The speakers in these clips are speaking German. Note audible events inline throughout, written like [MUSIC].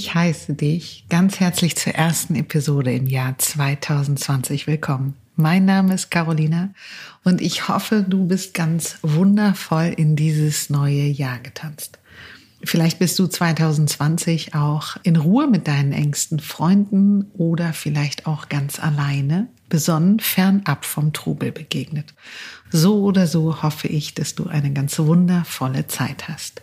Ich heiße dich ganz herzlich zur ersten Episode im Jahr 2020 willkommen. Mein Name ist Carolina und ich hoffe, du bist ganz wundervoll in dieses neue Jahr getanzt. Vielleicht bist du 2020 auch in Ruhe mit deinen engsten Freunden oder vielleicht auch ganz alleine, besonnen fernab vom Trubel begegnet. So oder so hoffe ich, dass du eine ganz wundervolle Zeit hast.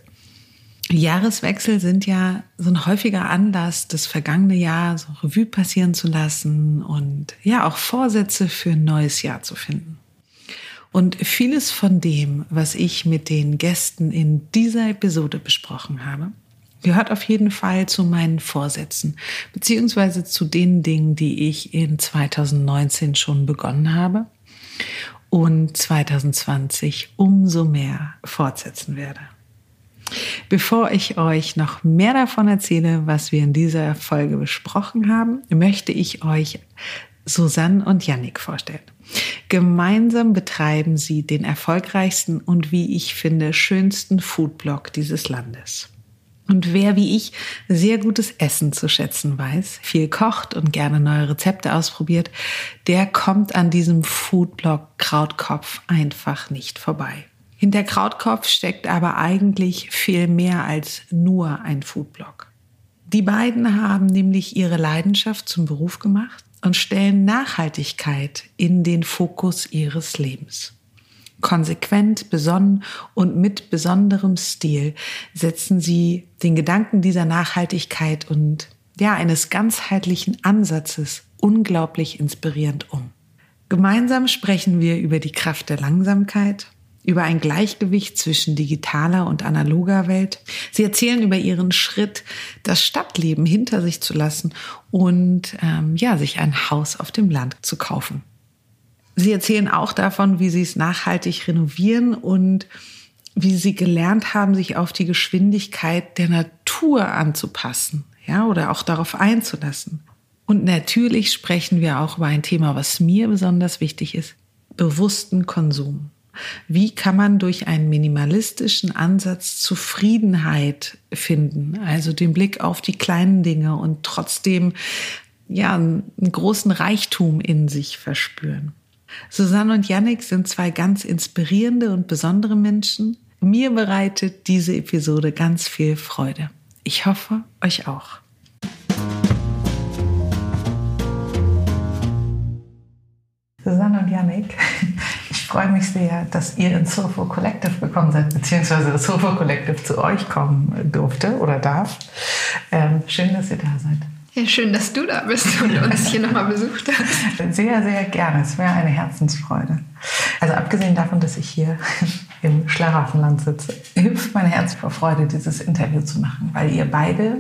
Jahreswechsel sind ja so ein häufiger Anlass, das vergangene Jahr so Revue passieren zu lassen und ja auch Vorsätze für ein neues Jahr zu finden. Und vieles von dem, was ich mit den Gästen in dieser Episode besprochen habe, gehört auf jeden Fall zu meinen Vorsätzen, beziehungsweise zu den Dingen, die ich in 2019 schon begonnen habe und 2020 umso mehr fortsetzen werde. Bevor ich euch noch mehr davon erzähle, was wir in dieser Folge besprochen haben, möchte ich euch Susanne und Yannick vorstellen. Gemeinsam betreiben sie den erfolgreichsten und wie ich finde schönsten Foodblog dieses Landes. Und wer wie ich sehr gutes Essen zu schätzen weiß, viel kocht und gerne neue Rezepte ausprobiert, der kommt an diesem Foodblog Krautkopf einfach nicht vorbei. Hinter Krautkopf steckt aber eigentlich viel mehr als nur ein Foodblog. Die beiden haben nämlich ihre Leidenschaft zum Beruf gemacht und stellen Nachhaltigkeit in den Fokus ihres Lebens. Konsequent, besonnen und mit besonderem Stil setzen sie den Gedanken dieser Nachhaltigkeit und ja, eines ganzheitlichen Ansatzes unglaublich inspirierend um. Gemeinsam sprechen wir über die Kraft der Langsamkeit, über ein Gleichgewicht zwischen digitaler und analoger Welt. Sie erzählen über ihren Schritt, das Stadtleben hinter sich zu lassen und ähm, ja, sich ein Haus auf dem Land zu kaufen. Sie erzählen auch davon, wie sie es nachhaltig renovieren und wie sie gelernt haben, sich auf die Geschwindigkeit der Natur anzupassen, ja, oder auch darauf einzulassen. Und natürlich sprechen wir auch über ein Thema, was mir besonders wichtig ist, bewussten Konsum. Wie kann man durch einen minimalistischen Ansatz Zufriedenheit finden? Also den Blick auf die kleinen Dinge und trotzdem ja, einen großen Reichtum in sich verspüren. Susanne und Yannick sind zwei ganz inspirierende und besondere Menschen. Mir bereitet diese Episode ganz viel Freude. Ich hoffe, euch auch. Susanne und Yannick, freue mich sehr, dass ihr ins Sofo Collective gekommen seid, beziehungsweise das Sofo Collective zu euch kommen durfte oder darf. Ähm, schön, dass ihr da seid. Ja, schön, dass du da bist und uns hier nochmal [LAUGHS] besucht hast. Sehr, sehr gerne. Es wäre eine Herzensfreude. Also abgesehen davon, dass ich hier [LAUGHS] im Schlaraffenland sitze, hüpft mein Herz vor Freude, dieses Interview zu machen, weil ihr beide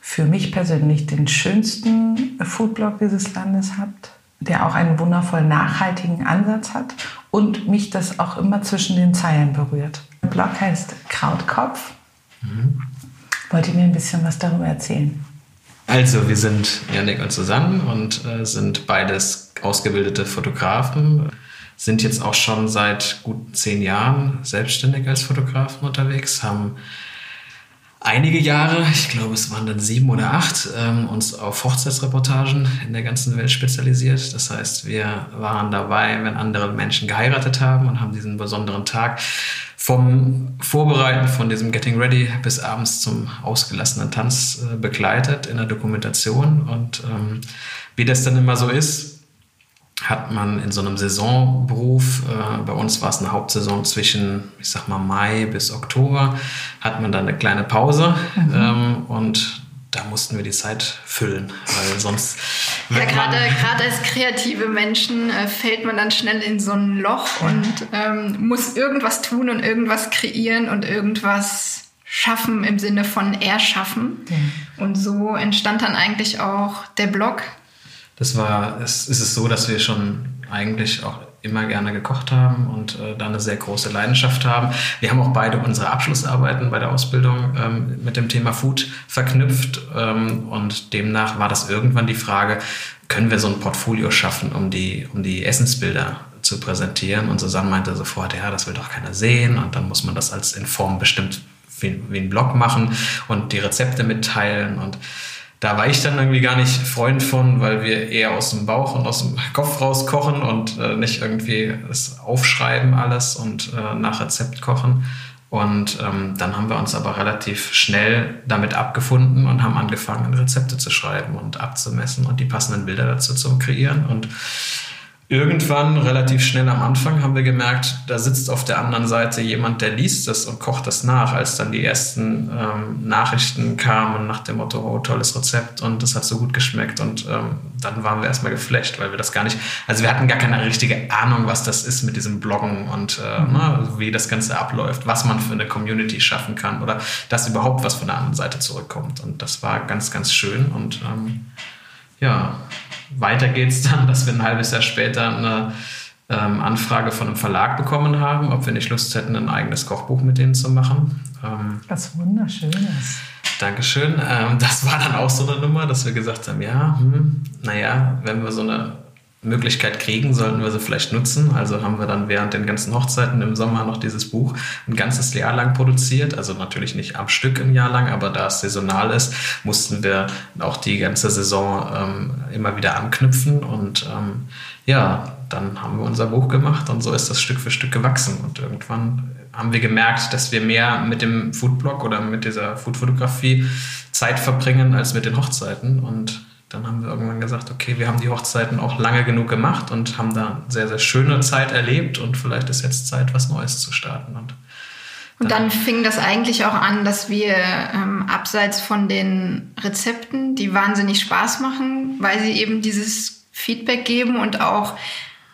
für mich persönlich den schönsten Foodblog dieses Landes habt, der auch einen wundervoll nachhaltigen Ansatz hat und mich das auch immer zwischen den Zeilen berührt. Der Blog heißt Krautkopf. Mhm. Wollt ihr mir ein bisschen was darüber erzählen? Also, wir sind Janik und Susanne und äh, sind beides ausgebildete Fotografen, sind jetzt auch schon seit gut zehn Jahren selbstständig als Fotografen unterwegs, haben einige Jahre, ich glaube es waren dann sieben oder acht, ähm, uns auf Hochzeitsreportagen in der ganzen Welt spezialisiert. Das heißt, wir waren dabei, wenn andere Menschen geheiratet haben und haben diesen besonderen Tag vom Vorbereiten von diesem Getting Ready bis abends zum ausgelassenen Tanz äh, begleitet in der Dokumentation. Und ähm, wie das dann immer so ist, hat man in so einem Saisonberuf, äh, bei uns war es eine Hauptsaison zwischen, ich sag mal, Mai bis Oktober, hat man dann eine kleine Pause mhm. ähm, und da mussten wir die Zeit füllen, weil sonst. Ja, gerade, gerade als kreative Menschen äh, fällt man dann schnell in so ein Loch und ähm, muss irgendwas tun und irgendwas kreieren und irgendwas schaffen im Sinne von erschaffen. Mhm. Und so entstand dann eigentlich auch der Blog, das war, es ist es so, dass wir schon eigentlich auch immer gerne gekocht haben und äh, da eine sehr große Leidenschaft haben. Wir haben auch beide unsere Abschlussarbeiten bei der Ausbildung ähm, mit dem Thema Food verknüpft ähm, und demnach war das irgendwann die Frage, können wir so ein Portfolio schaffen, um die, um die Essensbilder zu präsentieren? Und Susanne meinte sofort, ja, das will doch keiner sehen und dann muss man das als in Form bestimmt wie, wie ein Blog machen und die Rezepte mitteilen und da war ich dann irgendwie gar nicht Freund von, weil wir eher aus dem Bauch und aus dem Kopf raus kochen und äh, nicht irgendwie es aufschreiben alles und äh, nach Rezept kochen. Und ähm, dann haben wir uns aber relativ schnell damit abgefunden und haben angefangen, Rezepte zu schreiben und abzumessen und die passenden Bilder dazu zu kreieren. Und irgendwann, relativ schnell am Anfang, haben wir gemerkt, da sitzt auf der anderen Seite jemand, der liest es und kocht das nach, als dann die ersten ähm, Nachrichten kamen nach dem Motto, oh, tolles Rezept und das hat so gut geschmeckt. Und ähm, dann waren wir erstmal geflasht, weil wir das gar nicht, also wir hatten gar keine richtige Ahnung, was das ist mit diesem Bloggen und äh, mhm. ne, wie das Ganze abläuft, was man für eine Community schaffen kann oder dass überhaupt was von der anderen Seite zurückkommt. Und das war ganz, ganz schön und ähm, ja, weiter geht es dann, [LAUGHS] dass wir ein halbes Jahr später eine ähm, Anfrage von einem Verlag bekommen haben, ob wir nicht Lust hätten, ein eigenes Kochbuch mit denen zu machen. Ähm, Was wunderschönes. Dankeschön. Ähm, das war dann auch so eine Nummer, dass wir gesagt haben, ja, hm, naja, wenn wir so eine Möglichkeit kriegen, sollten wir sie vielleicht nutzen. Also haben wir dann während den ganzen Hochzeiten im Sommer noch dieses Buch ein ganzes Jahr lang produziert. Also natürlich nicht am Stück ein Jahr lang, aber da es saisonal ist, mussten wir auch die ganze Saison ähm, immer wieder anknüpfen. Und ähm, ja, dann haben wir unser Buch gemacht und so ist das Stück für Stück gewachsen. Und irgendwann haben wir gemerkt, dass wir mehr mit dem Foodblog oder mit dieser Foodfotografie Zeit verbringen als mit den Hochzeiten. Und dann haben wir irgendwann gesagt, okay, wir haben die Hochzeiten auch lange genug gemacht und haben da eine sehr, sehr schöne Zeit erlebt und vielleicht ist jetzt Zeit, was Neues zu starten. Und, und dann, fing das eigentlich auch an, dass wir ähm, abseits von den Rezepten, die wahnsinnig Spaß machen, weil sie eben dieses Feedback geben und auch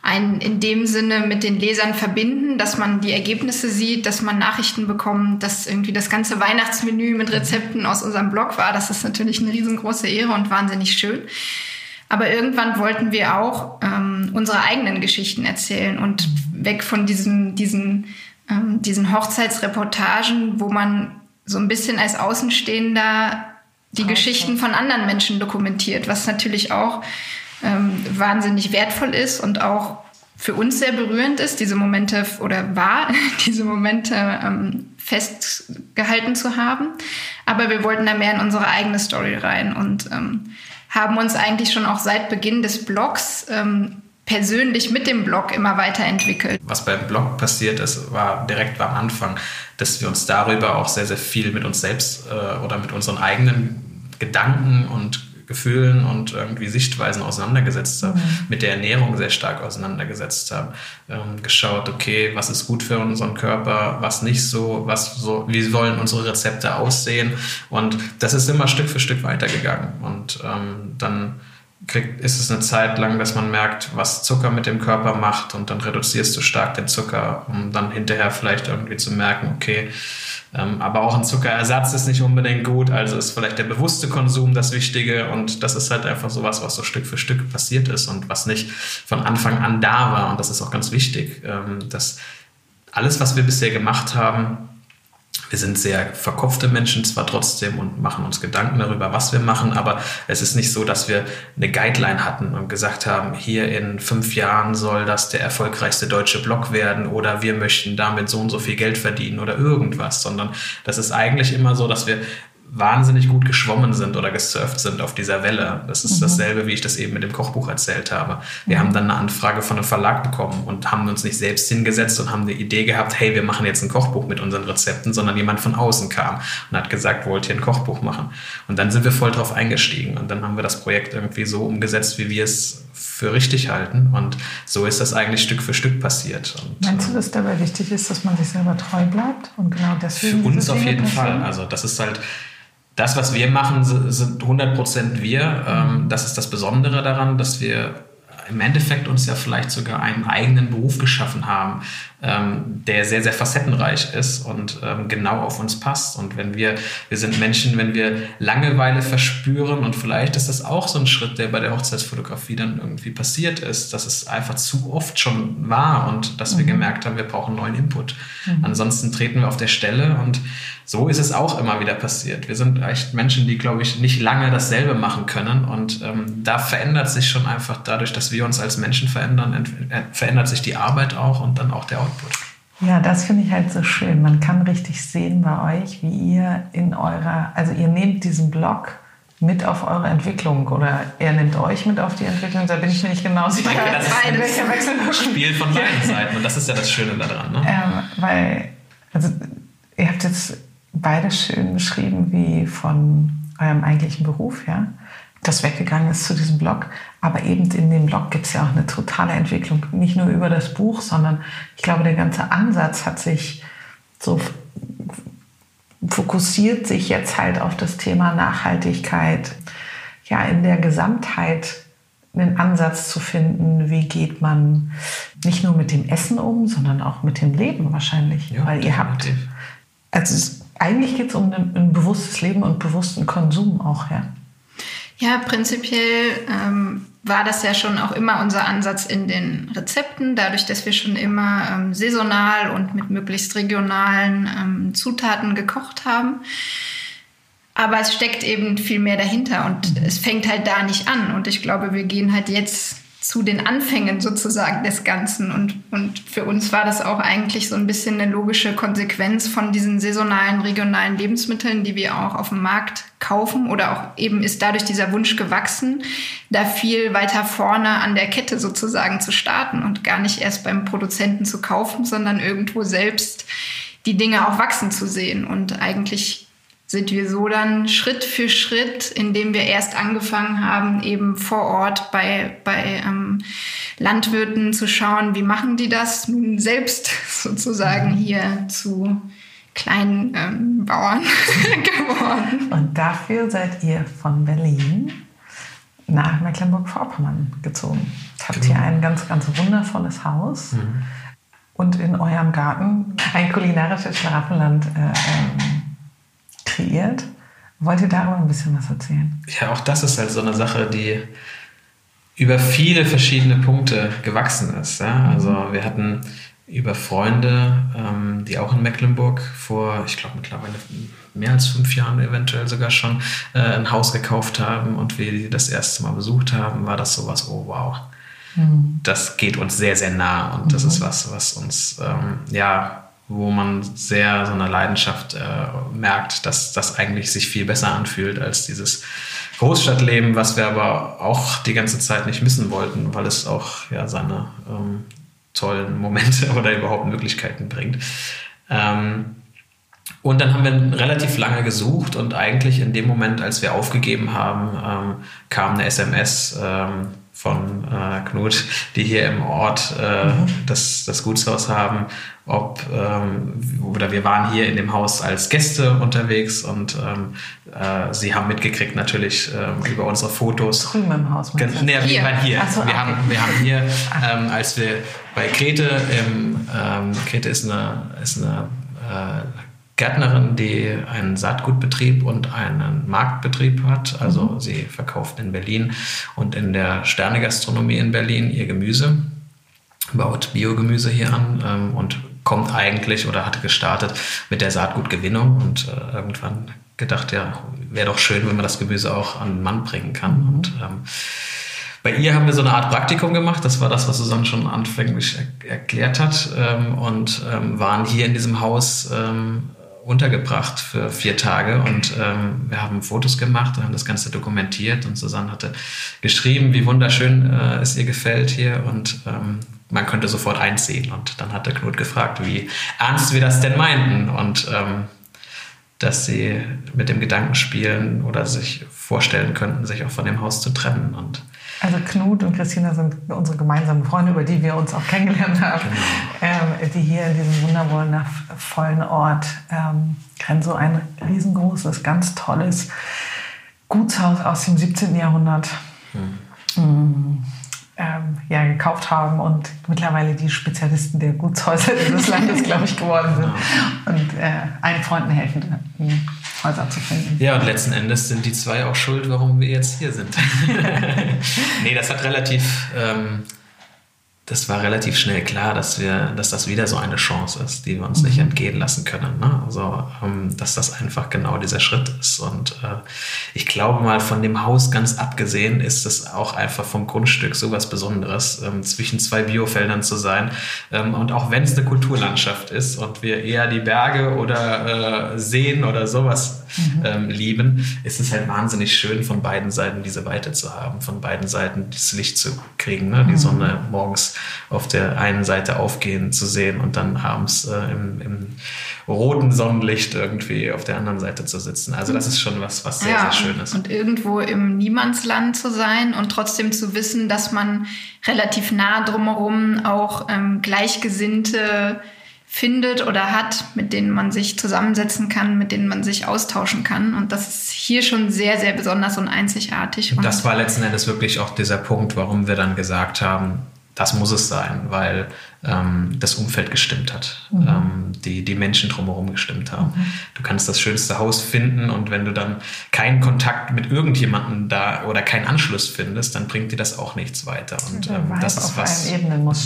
einen in dem Sinne mit den Lesern verbinden, dass man die Ergebnisse sieht, dass man Nachrichten bekommt, dass irgendwie das ganze Weihnachtsmenü mit Rezepten aus unserem Blog war. Das ist natürlich eine riesengroße Ehre und wahnsinnig schön. Aber irgendwann wollten wir auch ähm, unsere eigenen Geschichten erzählen und weg von diesen, diesen, ähm, diesen Hochzeitsreportagen, wo man so ein bisschen als Außenstehender die okay. Geschichten von anderen Menschen dokumentiert, was natürlich auch ähm, wahnsinnig wertvoll ist und auch für uns sehr berührend ist, diese Momente oder war, [LAUGHS] diese Momente ähm, festgehalten zu haben. Aber wir wollten da mehr in unsere eigene Story rein und ähm, haben uns eigentlich schon auch seit Beginn des Blogs ähm, persönlich mit dem Blog immer weiterentwickelt. Was beim Blog passiert ist, war direkt am Anfang, dass wir uns darüber auch sehr, sehr viel mit uns selbst äh, oder mit unseren eigenen Gedanken und Gefühlen und irgendwie Sichtweisen auseinandergesetzt habe, mhm. mit der Ernährung sehr stark auseinandergesetzt habe, ähm, geschaut, okay, was ist gut für unseren Körper, was nicht so, was so, wie wollen unsere Rezepte aussehen und das ist immer Stück für Stück weitergegangen und ähm, dann kriegt, ist es eine Zeit lang, dass man merkt, was Zucker mit dem Körper macht und dann reduzierst du stark den Zucker, um dann hinterher vielleicht irgendwie zu merken, okay, ähm, aber auch ein Zuckerersatz ist nicht unbedingt gut, also ist vielleicht der bewusste Konsum das Wichtige und das ist halt einfach so was, was so Stück für Stück passiert ist und was nicht von Anfang an da war und das ist auch ganz wichtig, ähm, dass alles, was wir bisher gemacht haben, wir sind sehr verkopfte Menschen zwar trotzdem und machen uns Gedanken darüber, was wir machen, aber es ist nicht so, dass wir eine Guideline hatten und gesagt haben, hier in fünf Jahren soll das der erfolgreichste deutsche Blog werden oder wir möchten damit so und so viel Geld verdienen oder irgendwas, sondern das ist eigentlich immer so, dass wir wahnsinnig gut geschwommen sind oder gesurft sind auf dieser Welle. Das ist mhm. dasselbe, wie ich das eben mit dem Kochbuch erzählt habe. Wir mhm. haben dann eine Anfrage von einem Verlag bekommen und haben uns nicht selbst hingesetzt und haben eine Idee gehabt, hey, wir machen jetzt ein Kochbuch mit unseren Rezepten, sondern jemand von außen kam und hat gesagt, wollt ihr ein Kochbuch machen? Und dann sind wir voll drauf eingestiegen und dann haben wir das Projekt irgendwie so umgesetzt, wie wir es für richtig halten. Und so ist das eigentlich Stück für Stück passiert. Und, Meinst du, dass dabei wichtig ist, dass man sich selber treu bleibt? Und genau deswegen. Für uns auf jeden Fall. Also das ist halt das, was wir machen, sind 100% wir. Ähm, das ist das Besondere daran, dass wir im Endeffekt uns ja vielleicht sogar einen eigenen Beruf geschaffen haben, ähm, der sehr, sehr facettenreich ist und ähm, genau auf uns passt. Und wenn wir, wir sind Menschen, wenn wir Langeweile verspüren und vielleicht ist das auch so ein Schritt, der bei der Hochzeitsfotografie dann irgendwie passiert ist, dass es einfach zu oft schon war und dass mhm. wir gemerkt haben, wir brauchen neuen Input. Mhm. Ansonsten treten wir auf der Stelle und so ist es auch immer wieder passiert. Wir sind echt Menschen, die, glaube ich, nicht lange dasselbe machen können. Und ähm, da verändert sich schon einfach dadurch, dass wir uns als Menschen verändern, äh, verändert sich die Arbeit auch und dann auch der Output. Ja, das finde ich halt so schön. Man kann richtig sehen bei euch, wie ihr in eurer, also ihr nehmt diesen Blog mit auf eure Entwicklung oder er nimmt euch mit auf die Entwicklung, da bin ich mir nicht genau sicher. Denke, das ist ein Spiel von beiden Seiten und das ist ja das Schöne daran. Ne? Ähm, weil, also ihr habt jetzt beide schön beschrieben, wie von eurem eigentlichen Beruf, ja, das weggegangen ist zu diesem Blog. Aber eben in dem Blog gibt es ja auch eine totale Entwicklung, nicht nur über das Buch, sondern ich glaube, der ganze Ansatz hat sich so fokussiert sich jetzt halt auf das Thema Nachhaltigkeit, ja, in der Gesamtheit einen Ansatz zu finden, wie geht man nicht nur mit dem Essen um, sondern auch mit dem Leben wahrscheinlich. Ja, Weil ihr habt, also es, eigentlich geht es um ein, ein, bewusstes Leben und bewussten Konsum auch, ja. Ja, prinzipiell ähm, war das ja schon auch immer unser Ansatz in den Rezepten, dadurch, dass wir schon immer ähm, saisonal und mit möglichst regionalen ähm, Zutaten gekocht haben. Aber es steckt eben viel mehr dahinter und es fängt halt da nicht an. Und ich glaube, wir gehen halt jetzt zu den Anfängen sozusagen des Ganzen. Und, und für uns war das auch eigentlich so ein bisschen eine logische Konsequenz von diesen saisonalen, regionalen Lebensmitteln, die wir auch auf dem Markt kaufen. Oder auch eben ist dadurch dieser Wunsch gewachsen, da viel weiter vorne an der Kette sozusagen zu starten und gar nicht erst beim Produzenten zu kaufen, sondern irgendwo selbst die Dinge auch wachsen zu sehen. Und eigentlich sind wir so dann Schritt für Schritt, indem wir erst angefangen haben, eben vor Ort bei, bei ähm, Landwirten zu schauen, wie machen die das nun selbst [LAUGHS] sozusagen hier zu kleinen ähm, Bauern [LAUGHS] geworden. Und dafür seid ihr von Berlin nach Mecklenburg-Vorpommern gezogen. Habt genau. hier ein ganz, ganz wundervolles Haus mhm. und in eurem Garten ein kulinarisches Schlafenland äh, ähm, kreiert. Wollt ihr darüber ein bisschen was erzählen? Ja, auch das ist halt so eine Sache, die über viele verschiedene Punkte gewachsen ist. Ja? Mhm. Also wir hatten über Freunde, ähm, die auch in Mecklenburg vor, ich glaube mittlerweile mehr als fünf Jahren eventuell sogar schon äh, ein Haus gekauft haben und wir die das erste Mal besucht haben, war das sowas, oh wow, mhm. das geht uns sehr, sehr nah und mhm. das ist was, was uns ähm, ja wo man sehr so eine Leidenschaft äh, merkt, dass das eigentlich sich viel besser anfühlt als dieses Großstadtleben, was wir aber auch die ganze Zeit nicht missen wollten, weil es auch ja seine ähm, tollen Momente [LAUGHS] oder überhaupt Möglichkeiten bringt. Ähm, und dann haben wir relativ lange gesucht und eigentlich in dem Moment, als wir aufgegeben haben, ähm, kam eine SMS ähm, von äh, Knut, die hier im Ort äh, mhm. das, das Gutshaus haben, ob ähm, oder wir waren hier in dem Haus als Gäste unterwegs und ähm, äh, sie haben mitgekriegt natürlich ähm, über unsere Fotos. Drüben im Haus. Nee, wir waren hier. So, wir, okay. haben, wir haben hier, [LAUGHS] ähm, als wir bei Grete, im, ähm, Grete ist eine, ist eine äh, Gärtnerin, die einen Saatgutbetrieb und einen Marktbetrieb hat. Also mhm. sie verkauft in Berlin und in der Sternegastronomie in Berlin ihr Gemüse, baut Biogemüse hier an ähm, und kommt eigentlich oder hatte gestartet mit der Saatgutgewinnung und äh, irgendwann gedacht, ja, wäre doch schön, wenn man das Gemüse auch an den Mann bringen kann. Mhm. Und ähm, bei ihr haben wir so eine Art Praktikum gemacht. Das war das, was Susanne schon anfänglich er erklärt hat. Ähm, und ähm, waren hier in diesem Haus ähm, untergebracht für vier Tage und ähm, wir haben Fotos gemacht, haben das Ganze dokumentiert und Susanne hatte geschrieben, wie wunderschön äh, es ihr gefällt hier und ähm, man könnte sofort einziehen. Und dann hat der Knut gefragt, wie ernst wir das denn meinten und ähm, dass sie mit dem Gedanken spielen oder sich vorstellen könnten, sich auch von dem Haus zu trennen und also Knut und Christina sind unsere gemeinsamen Freunde, über die wir uns auch kennengelernt haben, genau. ähm, die hier in diesem wundervollen Ort ähm, so ein riesengroßes, ganz tolles Gutshaus aus dem 17. Jahrhundert mhm. ähm, ja, gekauft haben und mittlerweile die Spezialisten der Gutshäuser dieses Landes, [LAUGHS] glaube ich, geworden sind und äh, allen Freunden helfen. Häuser zu finden. Ja, und letzten Endes sind die zwei auch schuld, warum wir jetzt hier sind. [LAUGHS] nee, das hat relativ, ähm, das war relativ schnell klar, dass wir, dass das wieder so eine Chance ist, die wir uns mhm. nicht entgehen lassen können. Ne? Also, ähm, dass das einfach genau dieser Schritt ist. Und äh, ich glaube mal, von dem Haus ganz abgesehen, ist es auch einfach vom Grundstück so was Besonderes, ähm, zwischen zwei Biofeldern zu sein. Ähm, und auch wenn es eine Kulturlandschaft ist und wir eher die Berge oder äh, Seen oder sowas mhm. ähm, lieben, ist es halt wahnsinnig schön, von beiden Seiten diese Weite zu haben, von beiden Seiten das Licht zu kriegen, ne? die mhm. Sonne morgens auf der einen Seite aufgehen zu sehen und dann abends äh, im, im, roten Sonnenlicht irgendwie auf der anderen Seite zu sitzen. Also das ist schon was, was sehr, ja, sehr schön ist. Und irgendwo im Niemandsland zu sein und trotzdem zu wissen, dass man relativ nah drumherum auch ähm, Gleichgesinnte findet oder hat, mit denen man sich zusammensetzen kann, mit denen man sich austauschen kann. Und das ist hier schon sehr, sehr besonders und einzigartig. Und das war letzten Endes wirklich auch dieser Punkt, warum wir dann gesagt haben, das muss es sein, weil ähm, das Umfeld gestimmt hat, mhm. ähm, die, die Menschen drumherum gestimmt haben. Mhm. Du kannst das schönste Haus finden und wenn du dann keinen Kontakt mit irgendjemandem da oder keinen Anschluss findest, dann bringt dir das auch nichts weiter. Und ähm, das ist was,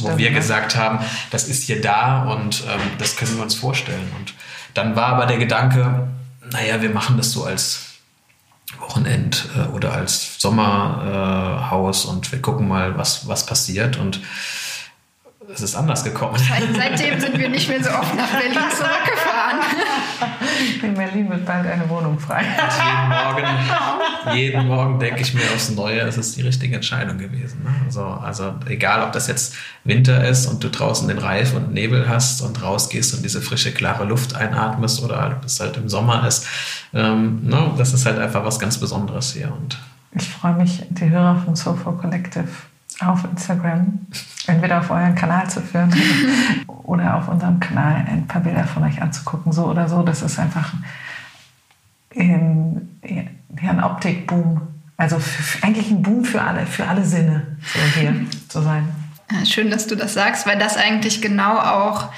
wo wir ne? gesagt haben, das ist hier da und ähm, das können wir uns vorstellen. Und dann war aber der Gedanke, naja, wir machen das so als Wochenend äh, oder als Sommerhaus äh, und wir gucken mal, was, was passiert. Und es ist anders gekommen. seitdem sind wir nicht mehr so oft nach Berlin [LAUGHS] zurückgefahren. In Berlin wird bald eine Wohnung frei. jeden Morgen, [LAUGHS] jeden Morgen denke ich mir aufs Neue, es ist die richtige Entscheidung gewesen. Ne? Also, also egal, ob das jetzt Winter ist und du draußen den Reif und Nebel hast und rausgehst und diese frische, klare Luft einatmest oder ob es halt im Sommer ist, ähm, no, ne? das ist halt einfach was ganz Besonderes hier. Und ich freue mich, die Hörer von Sofa Collective auf Instagram, entweder auf euren Kanal zu führen [LAUGHS] oder auf unserem Kanal ein paar Bilder von euch anzugucken, so oder so. Das ist einfach ein, ein Optikboom. Also für, eigentlich ein Boom für alle, für alle Sinne, so hier zu sein. Schön, dass du das sagst, weil das eigentlich genau auch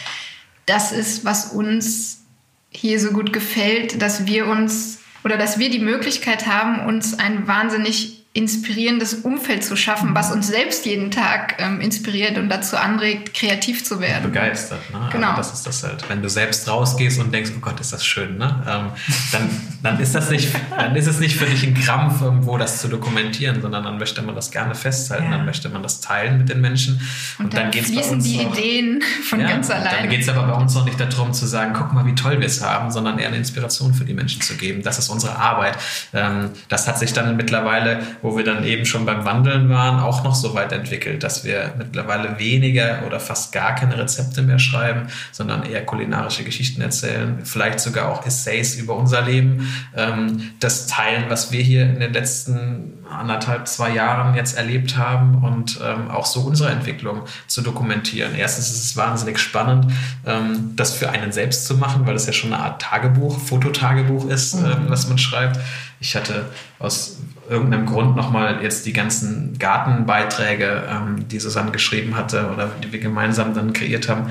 das ist, was uns hier so gut gefällt, dass wir uns oder dass wir die Möglichkeit haben, uns ein wahnsinnig inspirierendes Umfeld zu schaffen, was uns selbst jeden Tag ähm, inspiriert und dazu anregt, kreativ zu werden. Begeistert, ne? Genau. Also das ist das halt. Wenn du selbst rausgehst und denkst, oh Gott, ist das schön, ne? Ähm, dann, dann ist das nicht, dann ist es nicht für dich ein Krampf, irgendwo das zu dokumentieren, sondern dann möchte man das gerne festhalten, ja. dann möchte man das teilen mit den Menschen. Und, und dann, dann geht's fließen die noch, Ideen von ja, ganz allein. Dann geht es aber bei uns noch nicht darum zu sagen, guck mal, wie toll wir es haben, sondern eher eine Inspiration für die Menschen zu geben. Das ist unsere Arbeit. Ähm, das hat sich dann mittlerweile wo wir dann eben schon beim Wandeln waren, auch noch so weit entwickelt, dass wir mittlerweile weniger oder fast gar keine Rezepte mehr schreiben, sondern eher kulinarische Geschichten erzählen, vielleicht sogar auch Essays über unser Leben, ähm, das teilen, was wir hier in den letzten anderthalb, zwei Jahren jetzt erlebt haben und ähm, auch so unsere Entwicklung zu dokumentieren. Erstens ist es wahnsinnig spannend, ähm, das für einen selbst zu machen, weil das ja schon eine Art Tagebuch, Fototagebuch ist, mhm. ähm, was man schreibt. Ich hatte aus irgendeinem Grund nochmal jetzt die ganzen Gartenbeiträge, ähm, die Susanne geschrieben hatte oder die wir gemeinsam dann kreiert haben,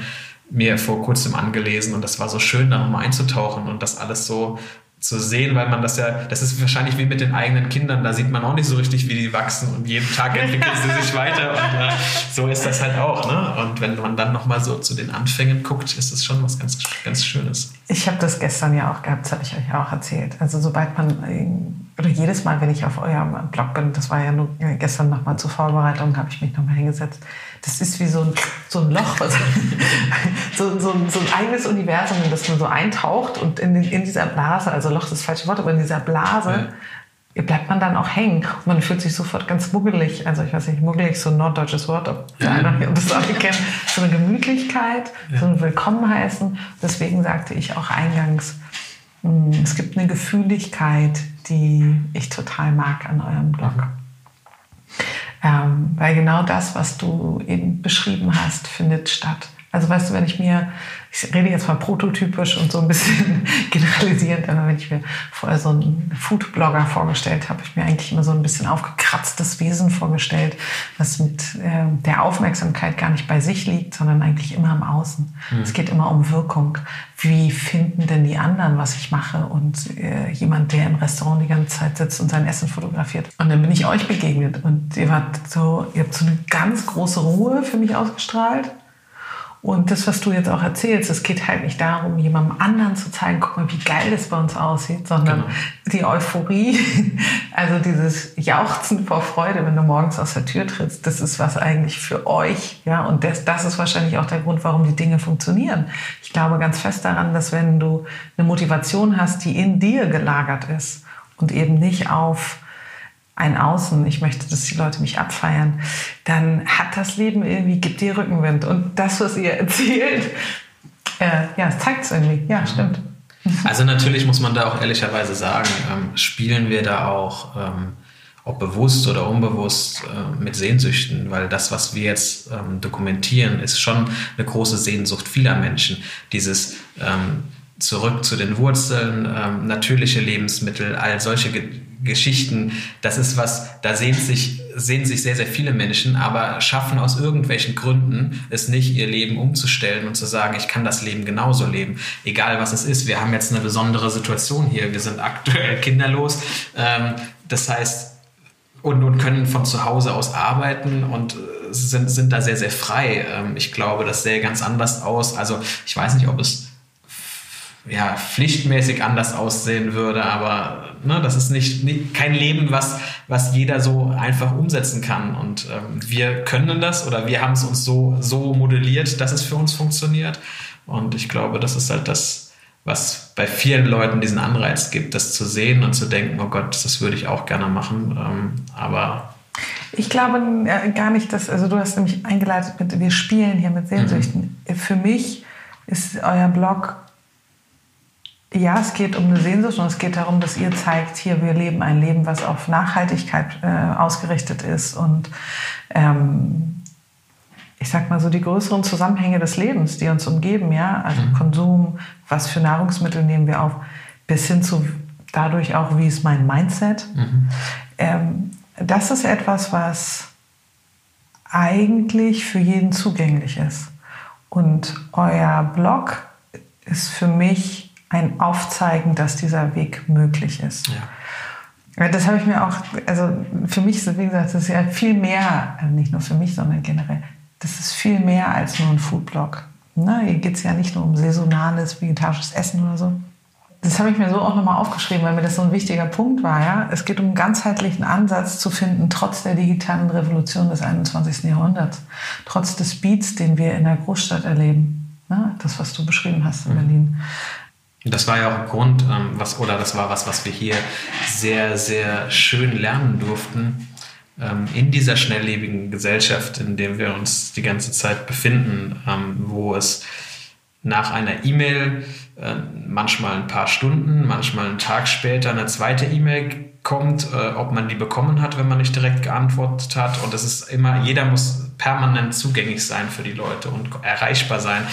mir vor kurzem angelesen und das war so schön, da nochmal einzutauchen und das alles so zu sehen, weil man das ja, das ist wahrscheinlich wie mit den eigenen Kindern, da sieht man auch nicht so richtig, wie die wachsen und jeden Tag entwickeln sie sich weiter und äh, so ist das halt auch. Ne? Und wenn man dann nochmal so zu den Anfängen guckt, ist das schon was ganz, ganz Schönes. Ich habe das gestern ja auch gehabt, das habe ich euch auch erzählt. Also sobald man, oder jedes Mal, wenn ich auf eurem Blog bin, das war ja nur gestern nochmal zur Vorbereitung, habe ich mich nochmal hingesetzt, das ist wie so ein, so ein Loch, also [LAUGHS] so, so, so, ein eigenes Universum, in das man so eintaucht und in, in dieser Blase, also Loch ist das falsche Wort, aber in dieser Blase ja. bleibt man dann auch hängen. Und man fühlt sich sofort ganz muggelig. Also ich weiß nicht, muggelig so ein norddeutsches Wort, ob der eine das alle kennt. So eine Gemütlichkeit, ja. so ein Willkommenheißen. Deswegen sagte ich auch eingangs, hm, es gibt eine Gefühligkeit, die ich total mag an eurem Blog. Mhm. Ähm, weil genau das, was du eben beschrieben hast, findet statt. Also weißt du, wenn ich mir, ich rede jetzt mal prototypisch und so ein bisschen [LAUGHS] generalisierend, aber wenn ich mir vorher so einen Foodblogger vorgestellt habe, ich mir eigentlich immer so ein bisschen aufgekratztes Wesen vorgestellt, was mit äh, der Aufmerksamkeit gar nicht bei sich liegt, sondern eigentlich immer im Außen. Mhm. Es geht immer um Wirkung. Wie finden denn die anderen, was ich mache? Und äh, jemand, der im Restaurant die ganze Zeit sitzt und sein Essen fotografiert. Und dann bin ich euch begegnet und ihr wart so, ihr habt so eine ganz große Ruhe für mich ausgestrahlt und das, was du jetzt auch erzählst, es geht halt nicht darum, jemandem anderen zu zeigen, guck mal, wie geil das bei uns aussieht, sondern genau. die Euphorie, [LAUGHS] also dieses Jauchzen vor Freude, wenn du morgens aus der Tür trittst, das ist was eigentlich für euch, ja, und das, das ist wahrscheinlich auch der Grund, warum die Dinge funktionieren. Ich glaube ganz fest daran, dass wenn du eine Motivation hast, die in dir gelagert ist und eben nicht auf ein Außen, ich möchte, dass die Leute mich abfeiern, dann hat das Leben irgendwie, gibt dir Rückenwind. Und das, was ihr erzählt, äh, ja, es zeigt es irgendwie. Ja, stimmt. Also natürlich muss man da auch ehrlicherweise sagen, ähm, spielen wir da auch, ähm, ob bewusst oder unbewusst, äh, mit Sehnsüchten, weil das, was wir jetzt ähm, dokumentieren, ist schon eine große Sehnsucht vieler Menschen. Dieses ähm, zurück zu den Wurzeln, ähm, natürliche Lebensmittel, all solche Geschichten, das ist was, da sehen sich, sehen sich sehr, sehr viele Menschen, aber schaffen aus irgendwelchen Gründen es nicht, ihr Leben umzustellen und zu sagen, ich kann das Leben genauso leben, egal was es ist. Wir haben jetzt eine besondere Situation hier, wir sind aktuell [LAUGHS] kinderlos, ähm, das heißt, und, und können von zu Hause aus arbeiten und sind, sind da sehr, sehr frei. Ähm, ich glaube, das sähe ganz anders aus. Also ich weiß nicht, ob es ja, pflichtmäßig anders aussehen würde, aber ne, das ist nicht, nicht, kein Leben, was, was jeder so einfach umsetzen kann. Und ähm, wir können das oder wir haben es uns so, so modelliert, dass es für uns funktioniert. Und ich glaube, das ist halt das, was bei vielen Leuten diesen Anreiz gibt, das zu sehen und zu denken, oh Gott, das würde ich auch gerne machen. Ähm, aber ich glaube äh, gar nicht, dass, also du hast nämlich eingeleitet mit, wir spielen hier mit Sehnsüchten. Mhm. Für mich ist euer Blog ja, es geht um eine Sehnsucht und es geht darum, dass ihr zeigt, hier, wir leben ein Leben, was auf Nachhaltigkeit äh, ausgerichtet ist und ähm, ich sag mal so die größeren Zusammenhänge des Lebens, die uns umgeben, ja, also mhm. Konsum, was für Nahrungsmittel nehmen wir auf, bis hin zu dadurch auch, wie ist mein Mindset. Mhm. Ähm, das ist etwas, was eigentlich für jeden zugänglich ist. Und euer Blog ist für mich ein Aufzeigen, dass dieser Weg möglich ist. Ja. Das habe ich mir auch, also für mich ist, wie gesagt, das ist ja viel mehr, äh, nicht nur für mich, sondern generell, das ist viel mehr als nur ein Foodblog. Ne? Hier geht es ja nicht nur um saisonales, vegetarisches Essen oder so. Das habe ich mir so auch nochmal aufgeschrieben, weil mir das so ein wichtiger Punkt war. Ja? Es geht um einen ganzheitlichen Ansatz zu finden, trotz der digitalen Revolution des 21. Jahrhunderts, trotz des Beats, den wir in der Großstadt erleben. Ne? Das, was du beschrieben hast in mhm. Das war ja auch ein Grund, ähm, was, oder das war was, was wir hier sehr, sehr schön lernen durften. Ähm, in dieser schnelllebigen Gesellschaft, in der wir uns die ganze Zeit befinden, ähm, wo es nach einer E-Mail äh, manchmal ein paar Stunden, manchmal einen Tag später eine zweite E-Mail kommt, äh, ob man die bekommen hat, wenn man nicht direkt geantwortet hat. Und es ist immer, jeder muss permanent zugänglich sein für die Leute und erreichbar sein.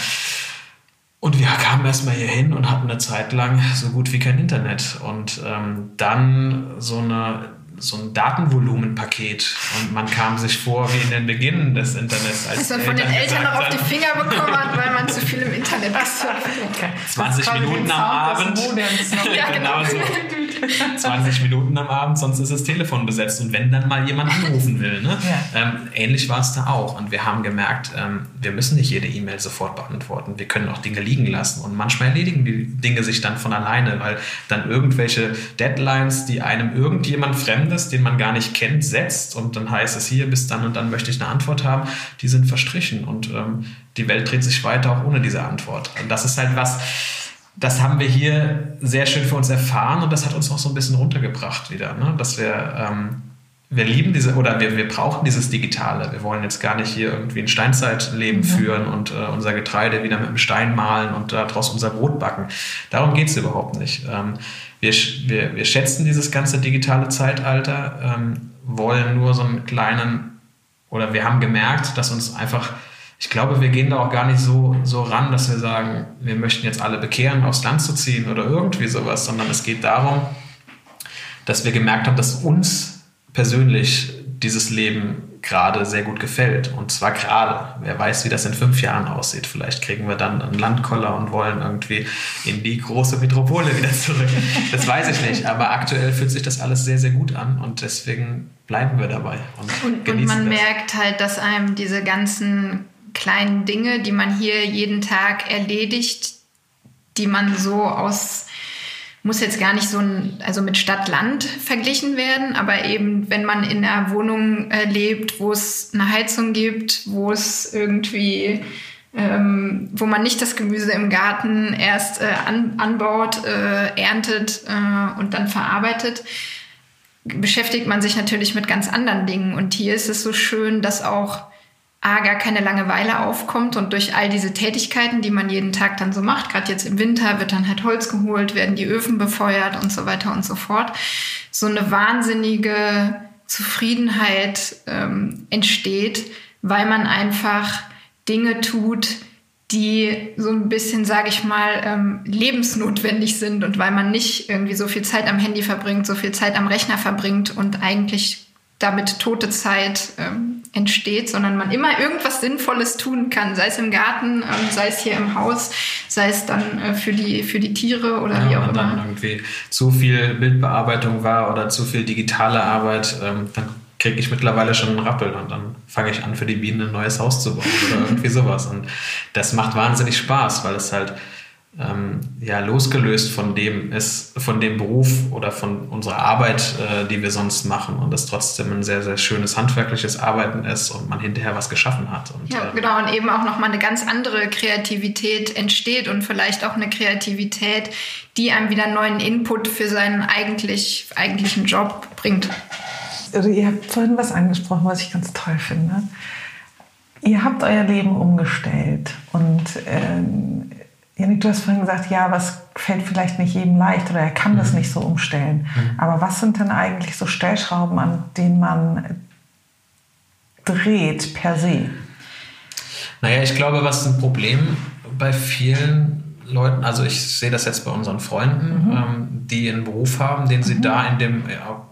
Und wir kamen erstmal hier hin und hatten eine Zeit lang so gut wie kein Internet. Und ähm, dann so, eine, so ein Datenvolumenpaket. Und man kam sich vor wie in den Beginn des Internets. Als, als man von den Eltern noch auf die Finger bekommen hat, weil man zu viel im Internet [LAUGHS] ist. 20 Minuten am Abend. [LAUGHS] ja, genau so. [LAUGHS] [LAUGHS] 20 Minuten am Abend, sonst ist das Telefon besetzt. Und wenn dann mal jemand anrufen will. Ne? Ja. Ähm, ähnlich war es da auch. Und wir haben gemerkt, ähm, wir müssen nicht jede E-Mail sofort beantworten. Wir können auch Dinge liegen lassen. Und manchmal erledigen die Dinge sich dann von alleine, weil dann irgendwelche Deadlines, die einem irgendjemand Fremdes, den man gar nicht kennt, setzt. Und dann heißt es hier, bis dann und dann möchte ich eine Antwort haben, die sind verstrichen. Und ähm, die Welt dreht sich weiter auch ohne diese Antwort. Und das ist halt was, das haben wir hier sehr schön für uns erfahren und das hat uns auch so ein bisschen runtergebracht wieder, ne? dass wir, ähm, wir lieben diese oder wir, wir brauchen dieses Digitale. Wir wollen jetzt gar nicht hier irgendwie ein Steinzeitleben mhm. führen und äh, unser Getreide wieder mit einem Stein mahlen und daraus unser Brot backen. Darum geht es überhaupt nicht. Ähm, wir, wir, wir schätzen dieses ganze digitale Zeitalter, ähm, wollen nur so einen kleinen oder wir haben gemerkt, dass uns einfach ich glaube, wir gehen da auch gar nicht so, so ran, dass wir sagen, wir möchten jetzt alle bekehren, aufs Land zu ziehen oder irgendwie sowas, sondern es geht darum, dass wir gemerkt haben, dass uns persönlich dieses Leben gerade sehr gut gefällt. Und zwar gerade. Wer weiß, wie das in fünf Jahren aussieht. Vielleicht kriegen wir dann einen Landkoller und wollen irgendwie in die große Metropole wieder zurück. Das weiß ich nicht. Aber aktuell fühlt sich das alles sehr, sehr gut an und deswegen bleiben wir dabei. Und, und, und man das. merkt halt, dass einem diese ganzen kleinen Dinge, die man hier jeden Tag erledigt, die man so aus muss jetzt gar nicht so ein, also mit Stadt-Land verglichen werden, aber eben, wenn man in einer Wohnung äh, lebt, wo es eine Heizung gibt, wo es irgendwie, ähm, wo man nicht das Gemüse im Garten erst äh, an, anbaut, äh, erntet äh, und dann verarbeitet, beschäftigt man sich natürlich mit ganz anderen Dingen. Und hier ist es so schön, dass auch A, gar keine Langeweile aufkommt und durch all diese Tätigkeiten, die man jeden Tag dann so macht, gerade jetzt im Winter wird dann halt Holz geholt, werden die Öfen befeuert und so weiter und so fort, so eine wahnsinnige Zufriedenheit ähm, entsteht, weil man einfach Dinge tut, die so ein bisschen, sage ich mal, ähm, lebensnotwendig sind und weil man nicht irgendwie so viel Zeit am Handy verbringt, so viel Zeit am Rechner verbringt und eigentlich damit tote Zeit ähm, entsteht, sondern man immer irgendwas Sinnvolles tun kann, sei es im Garten, ähm, sei es hier im Haus, sei es dann äh, für, die, für die Tiere oder ja, wie auch immer. dann irgendwie zu viel Bildbearbeitung war oder zu viel digitale Arbeit, ähm, dann kriege ich mittlerweile schon einen Rappel und dann fange ich an, für die Bienen ein neues Haus zu bauen oder irgendwie sowas. Und das macht wahnsinnig Spaß, weil es halt ähm, ja, losgelöst von dem ist, von dem Beruf oder von unserer Arbeit, äh, die wir sonst machen und es trotzdem ein sehr, sehr schönes handwerkliches Arbeiten ist und man hinterher was geschaffen hat. Und, ja, äh, genau, und eben auch nochmal eine ganz andere Kreativität entsteht und vielleicht auch eine Kreativität, die einem wieder neuen Input für seinen eigentlich, eigentlichen Job bringt. Also ihr habt vorhin was angesprochen, was ich ganz toll finde. Ihr habt euer Leben umgestellt und ähm, Janik, du hast vorhin gesagt, ja, was fällt vielleicht nicht jedem leicht oder er kann mhm. das nicht so umstellen. Mhm. Aber was sind denn eigentlich so Stellschrauben, an denen man dreht per se? Naja, ich glaube, was ein Problem bei vielen Leuten, also ich sehe das jetzt bei unseren Freunden, mhm. ähm, die einen Beruf haben, den sie mhm. da in, dem,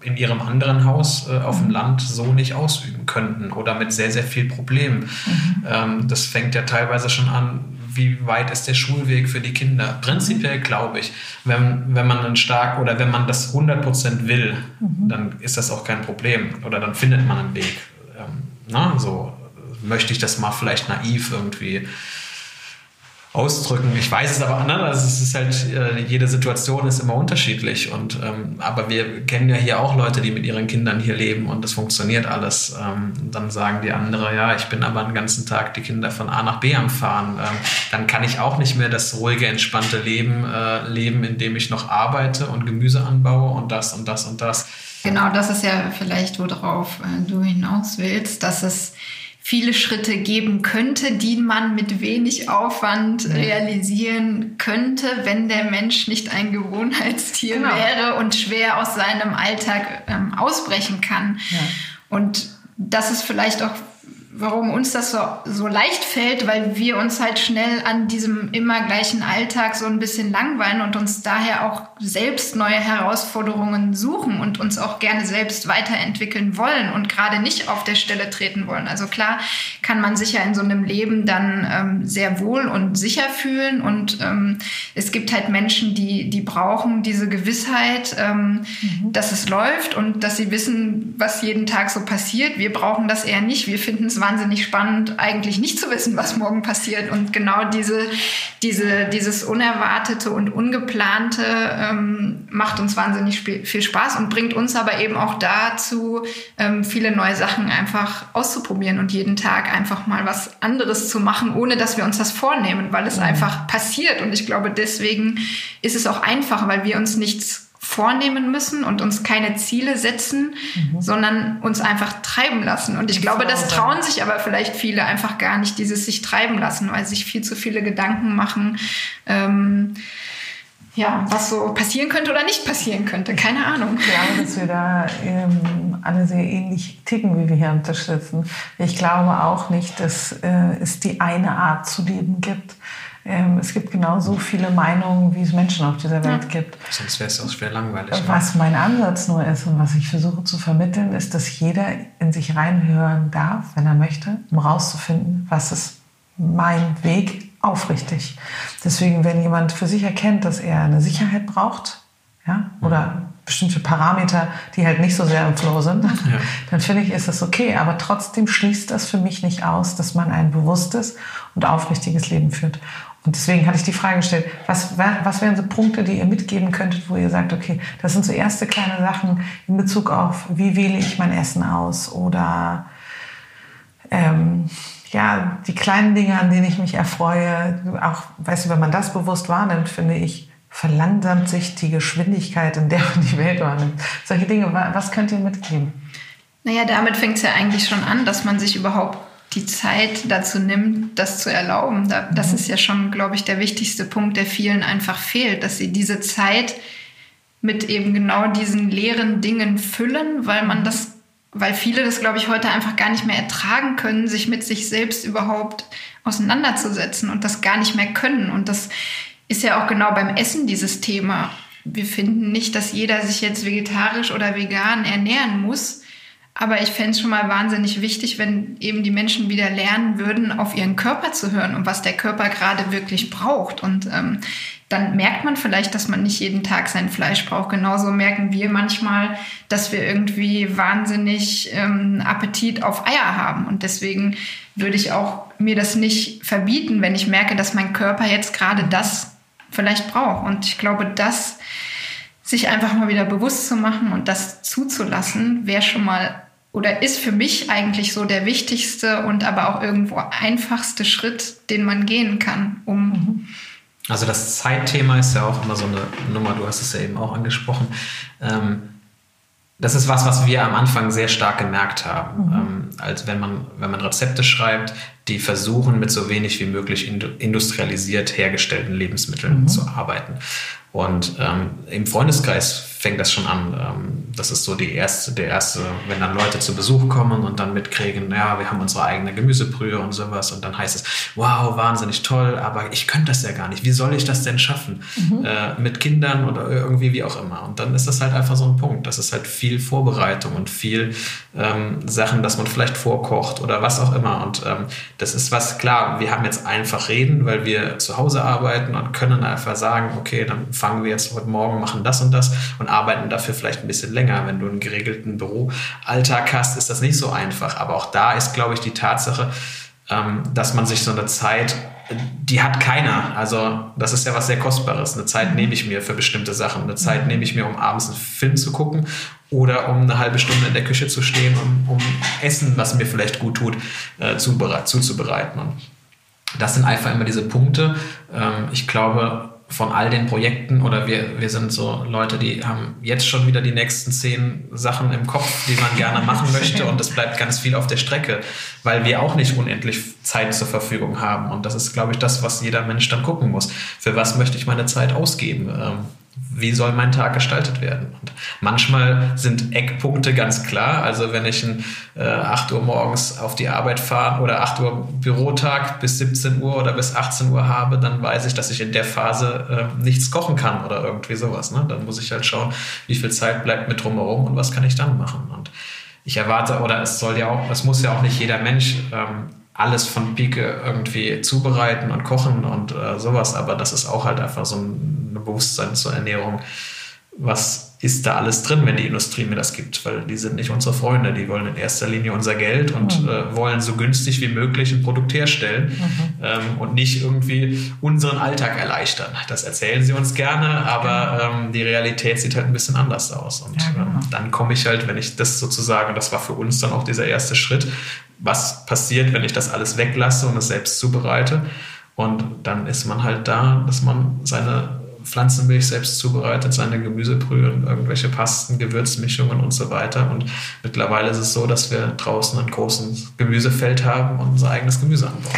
in ihrem anderen Haus äh, auf dem mhm. Land so nicht ausüben könnten oder mit sehr, sehr viel Problemen. Mhm. Ähm, das fängt ja teilweise schon an, wie weit ist der Schulweg für die Kinder? Prinzipiell glaube ich, wenn, wenn man einen stark oder wenn man das 100% will, mhm. dann ist das auch kein Problem oder dann findet man einen Weg. Ähm, na, so möchte ich das mal vielleicht naiv irgendwie ausdrücken. Ich weiß es aber, ne? also es ist halt, äh, jede Situation ist immer unterschiedlich. Und, ähm, aber wir kennen ja hier auch Leute, die mit ihren Kindern hier leben und das funktioniert alles. Ähm, dann sagen die andere, ja, ich bin aber den ganzen Tag die Kinder von A nach B am Fahren. Ähm, dann kann ich auch nicht mehr das ruhige, entspannte Leben äh, leben, in dem ich noch arbeite und Gemüse anbaue und das und das und das. Genau, das ist ja vielleicht, worauf äh, du hinaus willst, dass es viele Schritte geben könnte, die man mit wenig Aufwand ja. realisieren könnte, wenn der Mensch nicht ein Gewohnheitstier genau. wäre und schwer aus seinem Alltag ähm, ausbrechen kann. Ja. Und das ist vielleicht auch warum uns das so, so leicht fällt, weil wir uns halt schnell an diesem immer gleichen Alltag so ein bisschen langweilen und uns daher auch selbst neue Herausforderungen suchen und uns auch gerne selbst weiterentwickeln wollen und gerade nicht auf der Stelle treten wollen. Also klar kann man sich ja in so einem Leben dann ähm, sehr wohl und sicher fühlen und ähm, es gibt halt Menschen, die, die brauchen diese Gewissheit, ähm, mhm. dass es läuft und dass sie wissen, was jeden Tag so passiert. Wir brauchen das eher nicht. Wir finden es wahnsinnig spannend, eigentlich nicht zu wissen, was morgen passiert. Und genau diese, diese, dieses Unerwartete und Ungeplante ähm, macht uns wahnsinnig viel Spaß und bringt uns aber eben auch dazu, ähm, viele neue Sachen einfach auszuprobieren und jeden Tag einfach mal was anderes zu machen, ohne dass wir uns das vornehmen, weil es mhm. einfach passiert. Und ich glaube, deswegen ist es auch einfach, weil wir uns nichts vornehmen müssen und uns keine Ziele setzen, mhm. sondern uns einfach treiben lassen. Und ich glaube, das trauen sich aber vielleicht viele einfach gar nicht, dieses sich treiben lassen, weil sich viel zu viele Gedanken machen. Ähm, ja, was so passieren könnte oder nicht passieren könnte. Keine Ahnung. Ich glaube, dass wir da ähm, alle sehr ähnlich ticken, wie wir hier am Tisch sitzen. Ich glaube auch nicht, dass äh, es die eine Art zu leben gibt. Ähm, es gibt genauso viele Meinungen, wie es Menschen auf dieser Welt ja. gibt. Sonst wäre es auch schwer langweilig. Was mein Ansatz nur ist und was ich versuche zu vermitteln, ist, dass jeder in sich reinhören darf, wenn er möchte, um rauszufinden, was ist mein Weg aufrichtig. Deswegen, wenn jemand für sich erkennt, dass er eine Sicherheit braucht, ja, oder bestimmte Parameter, die halt nicht so sehr im Flow sind, ja. dann finde ich, ist das okay. Aber trotzdem schließt das für mich nicht aus, dass man ein bewusstes und aufrichtiges Leben führt. Und deswegen hatte ich die Frage gestellt, was, was wären so Punkte, die ihr mitgeben könntet, wo ihr sagt, okay, das sind so erste kleine Sachen in Bezug auf, wie wähle ich mein Essen aus oder ähm, ja, die kleinen Dinge, an denen ich mich erfreue, auch, weißt du, wenn man das bewusst wahrnimmt, finde ich, verlangsamt sich die Geschwindigkeit, in der man die Welt wahrnimmt. Solche Dinge, was könnt ihr mitgeben? Naja, damit fängt es ja eigentlich schon an, dass man sich überhaupt die Zeit dazu nimmt, das zu erlauben. Das mhm. ist ja schon, glaube ich, der wichtigste Punkt, der vielen einfach fehlt, dass sie diese Zeit mit eben genau diesen leeren Dingen füllen, weil man das weil viele das, glaube ich, heute einfach gar nicht mehr ertragen können, sich mit sich selbst überhaupt auseinanderzusetzen und das gar nicht mehr können. Und das ist ja auch genau beim Essen dieses Thema. Wir finden nicht, dass jeder sich jetzt vegetarisch oder vegan ernähren muss. Aber ich fände es schon mal wahnsinnig wichtig, wenn eben die Menschen wieder lernen würden, auf ihren Körper zu hören und was der Körper gerade wirklich braucht. Und ähm, dann merkt man vielleicht, dass man nicht jeden Tag sein Fleisch braucht. Genauso merken wir manchmal, dass wir irgendwie wahnsinnig ähm, Appetit auf Eier haben. Und deswegen würde ich auch mir das nicht verbieten, wenn ich merke, dass mein Körper jetzt gerade das vielleicht braucht. Und ich glaube, das sich einfach mal wieder bewusst zu machen und das zuzulassen, wäre schon mal oder ist für mich eigentlich so der wichtigste und aber auch irgendwo einfachste Schritt, den man gehen kann, um mhm also das Zeitthema ist ja auch immer so eine Nummer, du hast es ja eben auch angesprochen. Ähm, das ist was, was wir am Anfang sehr stark gemerkt haben. Mhm. Ähm, als wenn man, wenn man Rezepte schreibt, die versuchen, mit so wenig wie möglich industrialisiert hergestellten Lebensmitteln mhm. zu arbeiten. Und ähm, im Freundeskreis fängt das schon an. Ähm, das ist so die erste, der erste, wenn dann Leute zu Besuch kommen und dann mitkriegen, ja, wir haben unsere eigene Gemüsebrühe und sowas. Und dann heißt es, wow, wahnsinnig toll, aber ich könnte das ja gar nicht. Wie soll ich das denn schaffen? Mhm. Äh, mit Kindern oder irgendwie wie auch immer. Und dann ist das halt einfach so ein Punkt. Das ist halt viel Vorbereitung und viel ähm, Sachen, dass man vielleicht vorkocht oder was auch immer. Und ähm, das ist was, klar, wir haben jetzt einfach reden, weil wir zu Hause arbeiten und können einfach sagen, okay, dann fangen wir jetzt heute Morgen, machen das und das und arbeiten dafür vielleicht ein bisschen länger. Wenn du einen geregelten Büroalltag hast, ist das nicht so einfach. Aber auch da ist, glaube ich, die Tatsache, ähm, dass man sich so eine Zeit, die hat keiner. Also das ist ja was sehr Kostbares. Eine Zeit nehme ich mir für bestimmte Sachen. Eine Zeit nehme ich mir, um abends einen Film zu gucken oder um eine halbe Stunde in der Küche zu stehen, um, um Essen, was mir vielleicht gut tut, äh, zuzubereiten. Und das sind einfach immer diese Punkte. Ähm, ich glaube, von all den Projekten oder wir, wir sind so Leute, die haben jetzt schon wieder die nächsten zehn Sachen im Kopf, die man gerne machen möchte und es bleibt ganz viel auf der Strecke, weil wir auch nicht unendlich Zeit zur Verfügung haben und das ist, glaube ich, das, was jeder Mensch dann gucken muss. Für was möchte ich meine Zeit ausgeben? Wie soll mein Tag gestaltet werden? Und manchmal sind Eckpunkte ganz klar. Also wenn ich ein äh, 8 Uhr morgens auf die Arbeit fahre oder 8 Uhr Bürotag bis 17 Uhr oder bis 18 Uhr habe, dann weiß ich, dass ich in der Phase äh, nichts kochen kann oder irgendwie sowas. Ne? Dann muss ich halt schauen, wie viel Zeit bleibt mit drumherum und was kann ich dann machen. Und ich erwarte, oder es soll ja auch, es muss ja auch nicht jeder Mensch ähm, alles von Pike irgendwie zubereiten und kochen und äh, sowas, aber das ist auch halt einfach so ein, ein Bewusstsein zur Ernährung. Was ist da alles drin, wenn die Industrie mir das gibt? Weil die sind nicht unsere Freunde, die wollen in erster Linie unser Geld und mhm. äh, wollen so günstig wie möglich ein Produkt herstellen mhm. ähm, und nicht irgendwie unseren Alltag erleichtern. Das erzählen sie uns gerne, aber genau. ähm, die Realität sieht halt ein bisschen anders aus. Und ja, genau. ähm, dann komme ich halt, wenn ich das sozusagen, das war für uns dann auch dieser erste Schritt, was passiert, wenn ich das alles weglasse und es selbst zubereite. Und dann ist man halt da, dass man seine Pflanzenmilch selbst zubereitet, seine Gemüsebrühe und irgendwelche Pasten, Gewürzmischungen und so weiter. Und mittlerweile ist es so, dass wir draußen ein großes Gemüsefeld haben und unser eigenes Gemüse anbauen.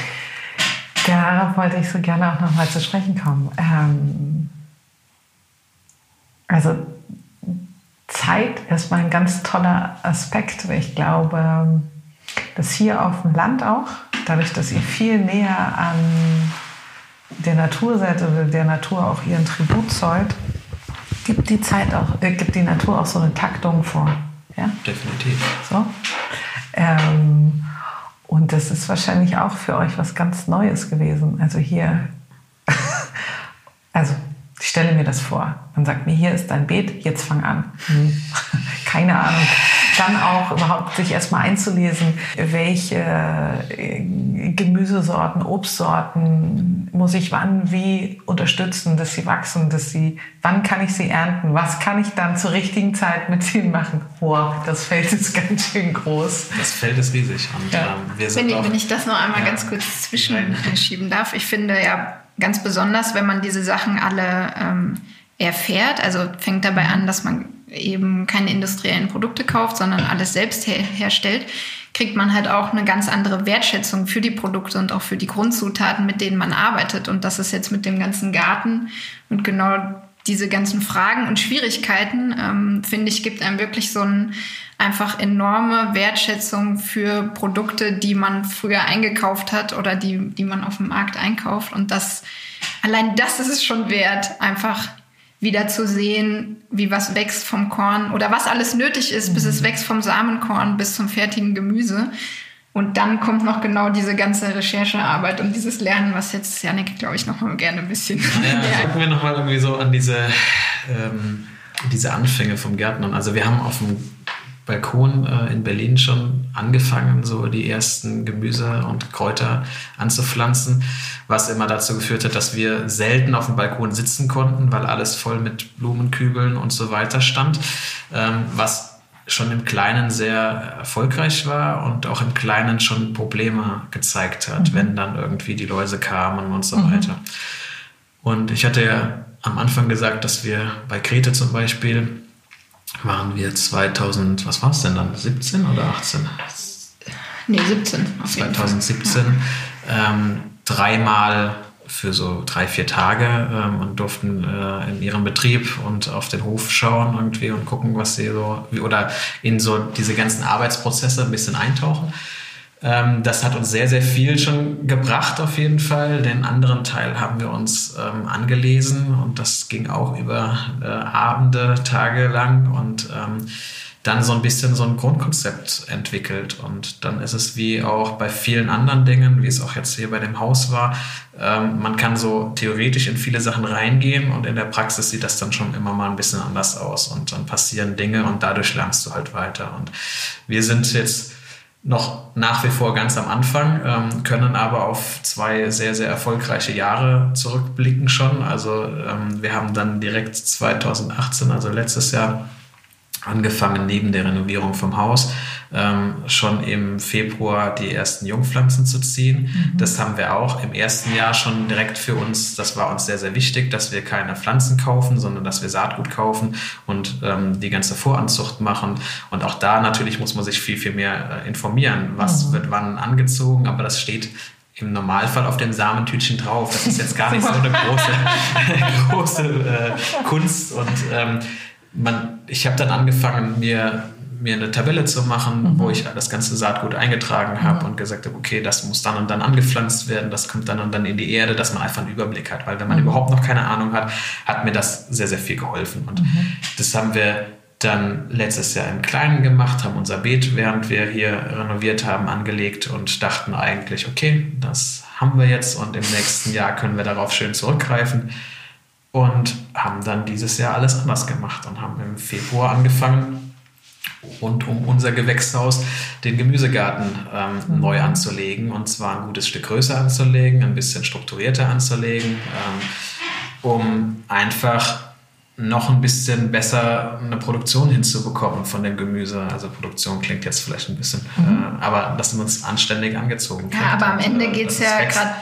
Darauf wollte ich so gerne auch nochmal zu sprechen kommen. Ähm, Also Zeit ist mal ein ganz toller Aspekt. Ich glaube, dass hier auf dem Land auch, dadurch, dass ihr viel näher an der Natur seid oder der Natur auch ihren Tribut zollt, gibt die Zeit auch, äh, gibt die Natur auch so eine Taktung vor. Ja? Definitiv. So. Ähm, und das ist wahrscheinlich auch für euch was ganz Neues gewesen. Also hier, [LAUGHS] also ich stelle mir das vor. Man sagt mir, hier ist dein Beet, jetzt fang an. Hm. [LAUGHS] Keine Ahnung. Dann auch überhaupt sich erstmal einzulesen, welche äh, Gemüsesorten, Obstsorten muss ich wann wie unterstützen, dass sie wachsen, dass sie, wann kann ich sie ernten, was kann ich dann zur richtigen Zeit mit ihnen machen. Wow, das Feld ist [LAUGHS] ganz schön groß. Das Feld ist riesig. Und, ja. ähm, wir sind wenn, auch, wenn ich das noch einmal ja. ganz kurz zwischenschieben darf, ich finde ja, ganz besonders, wenn man diese Sachen alle ähm, erfährt. Also fängt dabei an, dass man eben keine industriellen Produkte kauft, sondern alles selbst her herstellt, kriegt man halt auch eine ganz andere Wertschätzung für die Produkte und auch für die Grundzutaten, mit denen man arbeitet. Und das ist jetzt mit dem ganzen Garten und genau diese ganzen Fragen und Schwierigkeiten, ähm, finde ich, gibt einem wirklich so ein einfach enorme Wertschätzung für Produkte, die man früher eingekauft hat oder die, die man auf dem Markt einkauft. Und das, allein das ist es schon wert, einfach wieder zu sehen, wie was wächst vom Korn oder was alles nötig ist, bis es mhm. wächst vom Samenkorn bis zum fertigen Gemüse. Und dann kommt noch genau diese ganze Recherchearbeit und dieses Lernen, was jetzt Janik, glaube ich, noch mal gerne ein bisschen. Ja, [LAUGHS] gucken wir noch mal irgendwie so an diese, ähm, diese Anfänge vom Gärtnern. Also wir haben auf dem Balkon äh, in Berlin schon angefangen, so die ersten Gemüse und Kräuter anzupflanzen, was immer dazu geführt hat, dass wir selten auf dem Balkon sitzen konnten, weil alles voll mit Blumenkübeln und so weiter stand, ähm, was schon im Kleinen sehr erfolgreich war und auch im Kleinen schon Probleme gezeigt hat, mhm. wenn dann irgendwie die Läuse kamen und so mhm. weiter. Und ich hatte ja am Anfang gesagt, dass wir bei Krete zum Beispiel waren wir 2000, was war es denn dann, 17 oder 18? Nee, 17. 2017 ähm, dreimal für so drei, vier Tage ähm, und durften äh, in ihrem Betrieb und auf den Hof schauen irgendwie und gucken, was sie so, oder in so diese ganzen Arbeitsprozesse ein bisschen eintauchen. Ähm, das hat uns sehr, sehr viel schon gebracht auf jeden Fall. Den anderen Teil haben wir uns ähm, angelesen und das ging auch über äh, Abende, Tage lang und ähm, dann so ein bisschen so ein Grundkonzept entwickelt. Und dann ist es wie auch bei vielen anderen Dingen, wie es auch jetzt hier bei dem Haus war, ähm, man kann so theoretisch in viele Sachen reingehen und in der Praxis sieht das dann schon immer mal ein bisschen anders aus und dann passieren Dinge und dadurch lernst du halt weiter. Und wir sind jetzt noch nach wie vor ganz am Anfang, ähm, können aber auf zwei sehr, sehr erfolgreiche Jahre zurückblicken schon. Also ähm, wir haben dann direkt 2018, also letztes Jahr, angefangen, neben der Renovierung vom Haus ähm, schon im Februar die ersten Jungpflanzen zu ziehen. Mhm. Das haben wir auch im ersten Jahr schon direkt für uns, das war uns sehr, sehr wichtig, dass wir keine Pflanzen kaufen, sondern dass wir Saatgut kaufen und ähm, die ganze Voranzucht machen. Und auch da natürlich muss man sich viel, viel mehr äh, informieren, was mhm. wird wann angezogen, aber das steht im Normalfall auf dem Samentütchen drauf. Das ist jetzt gar nicht so eine große, [LAUGHS] große äh, Kunst und ähm, man, ich habe dann angefangen, mir, mir eine Tabelle zu machen, mhm. wo ich das ganze Saatgut eingetragen habe mhm. und gesagt habe, okay, das muss dann und dann angepflanzt werden, das kommt dann und dann in die Erde, dass man einfach einen Überblick hat. Weil wenn man mhm. überhaupt noch keine Ahnung hat, hat mir das sehr, sehr viel geholfen. Und mhm. das haben wir dann letztes Jahr im Kleinen gemacht, haben unser Beet, während wir hier renoviert haben, angelegt und dachten eigentlich, okay, das haben wir jetzt und im nächsten Jahr können wir darauf schön zurückgreifen und haben dann dieses Jahr alles anders gemacht und haben im Februar angefangen, rund um unser Gewächshaus den Gemüsegarten ähm, mhm. neu anzulegen und zwar ein gutes Stück größer anzulegen, ein bisschen strukturierter anzulegen, ähm, um einfach noch ein bisschen besser eine Produktion hinzubekommen von dem Gemüse. Also Produktion klingt jetzt vielleicht ein bisschen, mhm. äh, aber dass man es anständig angezogen kriegt. Ja, aber am Ende äh, geht es ja,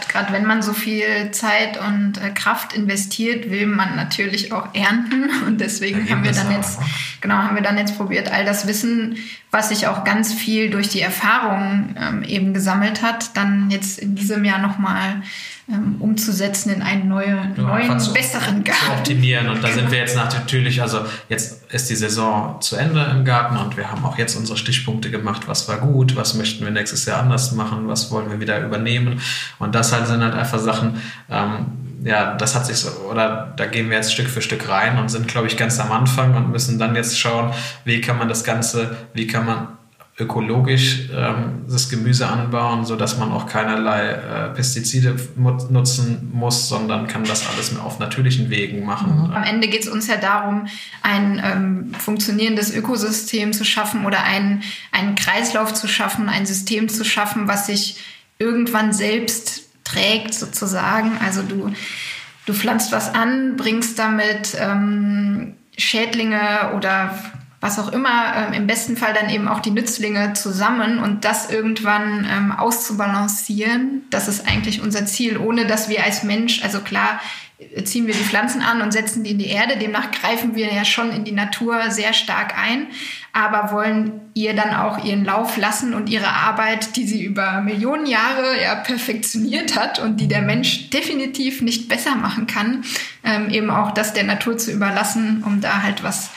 gerade wenn man so viel Zeit und äh, Kraft investiert, will man natürlich auch ernten. [LAUGHS] Und deswegen haben wir dann jetzt, genau, haben wir dann jetzt probiert, all das Wissen, was sich auch ganz viel durch die Erfahrungen ähm, eben gesammelt hat, dann jetzt in diesem Jahr nochmal ähm, umzusetzen in einen neue, ja, neuen, zu, besseren Garten. Zu optimieren. Und da sind wir jetzt natürlich, also jetzt ist die Saison zu Ende im Garten und wir haben auch jetzt unsere Stichpunkte gemacht, was war gut, was möchten wir nächstes Jahr anders machen, was wollen wir wieder übernehmen. Und das halt sind halt einfach Sachen, ähm, ja, das hat sich so, oder da gehen wir jetzt Stück für Stück rein und sind, glaube ich, ganz am Anfang und müssen dann jetzt schauen, wie kann man das Ganze, wie kann man ökologisch ähm, das Gemüse anbauen, so dass man auch keinerlei äh, Pestizide nutzen muss, sondern kann das alles auf natürlichen Wegen machen. Mhm. Am Ende geht es uns ja darum, ein ähm, funktionierendes Ökosystem zu schaffen oder einen, einen Kreislauf zu schaffen, ein System zu schaffen, was sich irgendwann selbst trägt sozusagen. Also du, du pflanzt was an, bringst damit ähm, Schädlinge oder was auch immer, ähm, im besten Fall dann eben auch die Nützlinge zusammen und das irgendwann ähm, auszubalancieren, das ist eigentlich unser Ziel, ohne dass wir als Mensch, also klar, äh, ziehen wir die Pflanzen an und setzen die in die Erde, demnach greifen wir ja schon in die Natur sehr stark ein, aber wollen ihr dann auch ihren Lauf lassen und ihre Arbeit, die sie über Millionen Jahre ja perfektioniert hat und die der Mensch definitiv nicht besser machen kann, ähm, eben auch das der Natur zu überlassen, um da halt was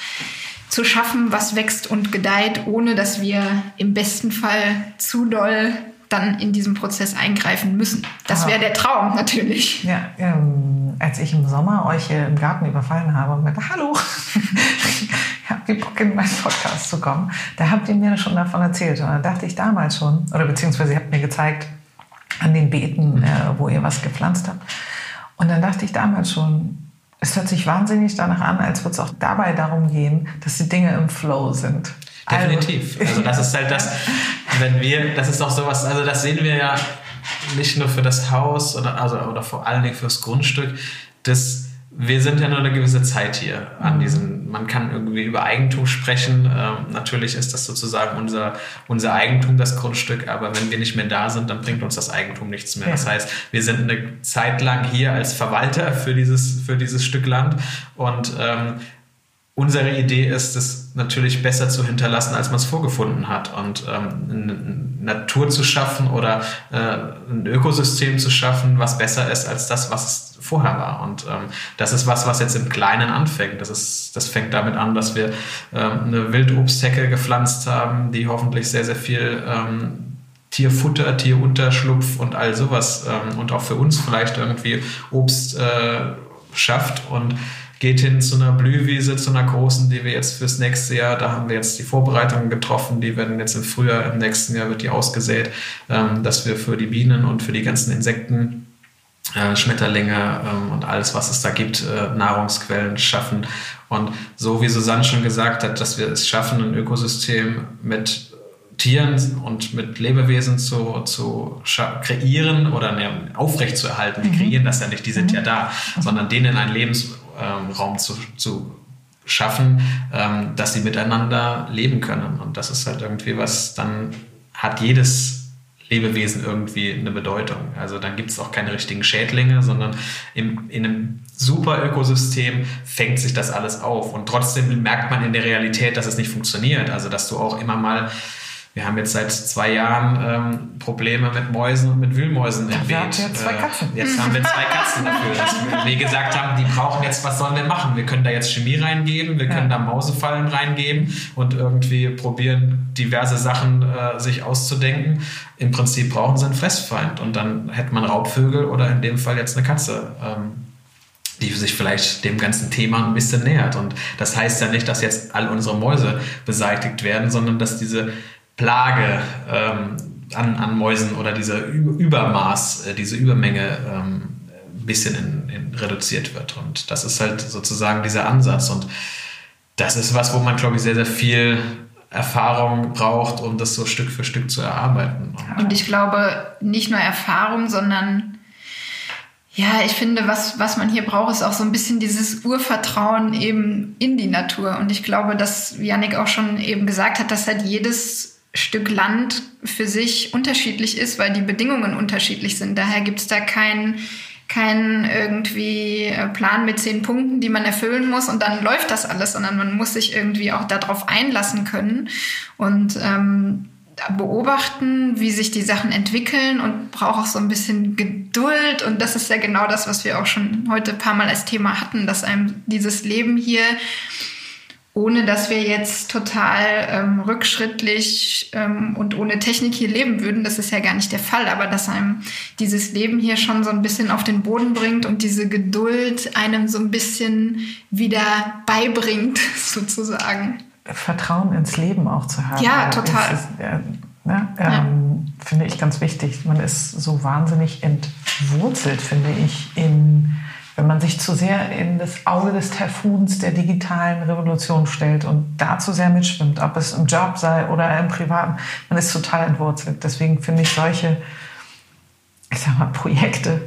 zu schaffen, was wächst und gedeiht, ohne dass wir im besten Fall zu doll dann in diesem Prozess eingreifen müssen. Das wäre der Traum natürlich. Ja, ähm, als ich im Sommer euch hier im Garten überfallen habe und meinte, hallo, [LAUGHS] ich habe die Bock in meinen Podcast zu kommen, da habt ihr mir schon davon erzählt. Und da dachte ich damals schon, oder beziehungsweise ihr habt mir gezeigt an den Beeten, äh, wo ihr was gepflanzt habt. Und dann dachte ich damals schon, es hört sich wahnsinnig danach an, als würde es auch dabei darum gehen, dass die Dinge im Flow sind. Definitiv. Also, also das ist halt das, wenn wir, das ist auch sowas, also das sehen wir ja nicht nur für das Haus oder, also, oder vor allen Dingen fürs Grundstück, das wir sind ja nur eine gewisse Zeit hier an mhm. diesen, man kann irgendwie über Eigentum sprechen. Ähm, natürlich ist das sozusagen unser, unser Eigentum, das Grundstück, aber wenn wir nicht mehr da sind, dann bringt uns das Eigentum nichts mehr. Ja. Das heißt, wir sind eine Zeit lang hier als Verwalter für dieses, für dieses Stück Land und ähm, unsere Idee ist es natürlich besser zu hinterlassen, als man es vorgefunden hat. Und ähm, Natur zu schaffen oder äh, ein Ökosystem zu schaffen, was besser ist als das, was es vorher war. Und ähm, das ist was, was jetzt im Kleinen anfängt. Das, ist, das fängt damit an, dass wir ähm, eine Wildobsthecke gepflanzt haben, die hoffentlich sehr, sehr viel ähm, Tierfutter, Tierunterschlupf und all sowas ähm, und auch für uns vielleicht irgendwie Obst äh, schafft und geht hin zu einer Blühwiese, zu einer großen, die wir jetzt fürs nächste Jahr, da haben wir jetzt die Vorbereitungen getroffen, die werden jetzt im Frühjahr, im nächsten Jahr wird die ausgesät, ähm, dass wir für die Bienen und für die ganzen Insekten äh, Schmetterlinge ähm, und alles, was es da gibt, äh, Nahrungsquellen schaffen. Und so wie Susanne schon gesagt hat, dass wir es schaffen, ein Ökosystem mit Tieren und mit Lebewesen zu, zu kreieren oder ne, aufrecht zu erhalten. Wir mhm. kreieren das ja nicht, die sind mhm. ja da, sondern denen einen Lebensraum zu, zu schaffen, ähm, dass sie miteinander leben können. Und das ist halt irgendwie was, dann hat jedes Lebewesen irgendwie eine Bedeutung. Also dann gibt es auch keine richtigen Schädlinge, sondern im, in einem super Ökosystem fängt sich das alles auf. Und trotzdem merkt man in der Realität, dass es nicht funktioniert. Also dass du auch immer mal wir haben jetzt seit zwei Jahren ähm, Probleme mit Mäusen und mit Wühlmäusen im Beet. Haben zwei Katzen. Äh, jetzt haben wir zwei Katzen dafür. Dass wir, wir gesagt haben, die brauchen jetzt, was sollen wir machen? Wir können da jetzt Chemie reingeben, wir können ja. da Mausefallen reingeben und irgendwie probieren, diverse Sachen äh, sich auszudenken. Im Prinzip brauchen sie einen Fressfeind und dann hätte man Raubvögel oder in dem Fall jetzt eine Katze. Ähm, die sich vielleicht dem ganzen Thema ein bisschen nähert. Und das heißt ja nicht, dass jetzt all unsere Mäuse beseitigt werden, sondern dass diese Plage ähm, an, an Mäusen oder dieser Übermaß, äh, diese Übermenge ähm, ein bisschen in, in reduziert wird. Und das ist halt sozusagen dieser Ansatz. Und das ist was, wo man, glaube ich, sehr, sehr viel Erfahrung braucht, um das so Stück für Stück zu erarbeiten. Und ich glaube, nicht nur Erfahrung, sondern ja, ich finde, was, was man hier braucht, ist auch so ein bisschen dieses Urvertrauen eben in die Natur. Und ich glaube, dass Janik auch schon eben gesagt hat, dass halt jedes Stück Land für sich unterschiedlich ist, weil die Bedingungen unterschiedlich sind. Daher gibt es da keinen kein irgendwie äh, Plan mit zehn Punkten, die man erfüllen muss und dann läuft das alles, sondern man muss sich irgendwie auch darauf einlassen können. Und ähm, beobachten, wie sich die Sachen entwickeln und brauche auch so ein bisschen Geduld. Und das ist ja genau das, was wir auch schon heute ein paar Mal als Thema hatten, dass einem dieses Leben hier ohne dass wir jetzt total ähm, rückschrittlich ähm, und ohne Technik hier leben würden. Das ist ja gar nicht der Fall, aber dass einem dieses Leben hier schon so ein bisschen auf den Boden bringt und diese Geduld einem so ein bisschen wieder beibringt, [LAUGHS] sozusagen. Vertrauen ins Leben auch zu haben. Ja, total. Ist, äh, ne, ähm, ja. Finde ich ganz wichtig. Man ist so wahnsinnig entwurzelt, finde ich, in wenn man sich zu sehr in das Auge des Taifuns der digitalen Revolution stellt und da zu sehr mitschwimmt, ob es im Job sei oder im Privaten, man ist total entwurzelt. Deswegen finde ich solche, ich sag mal, Projekte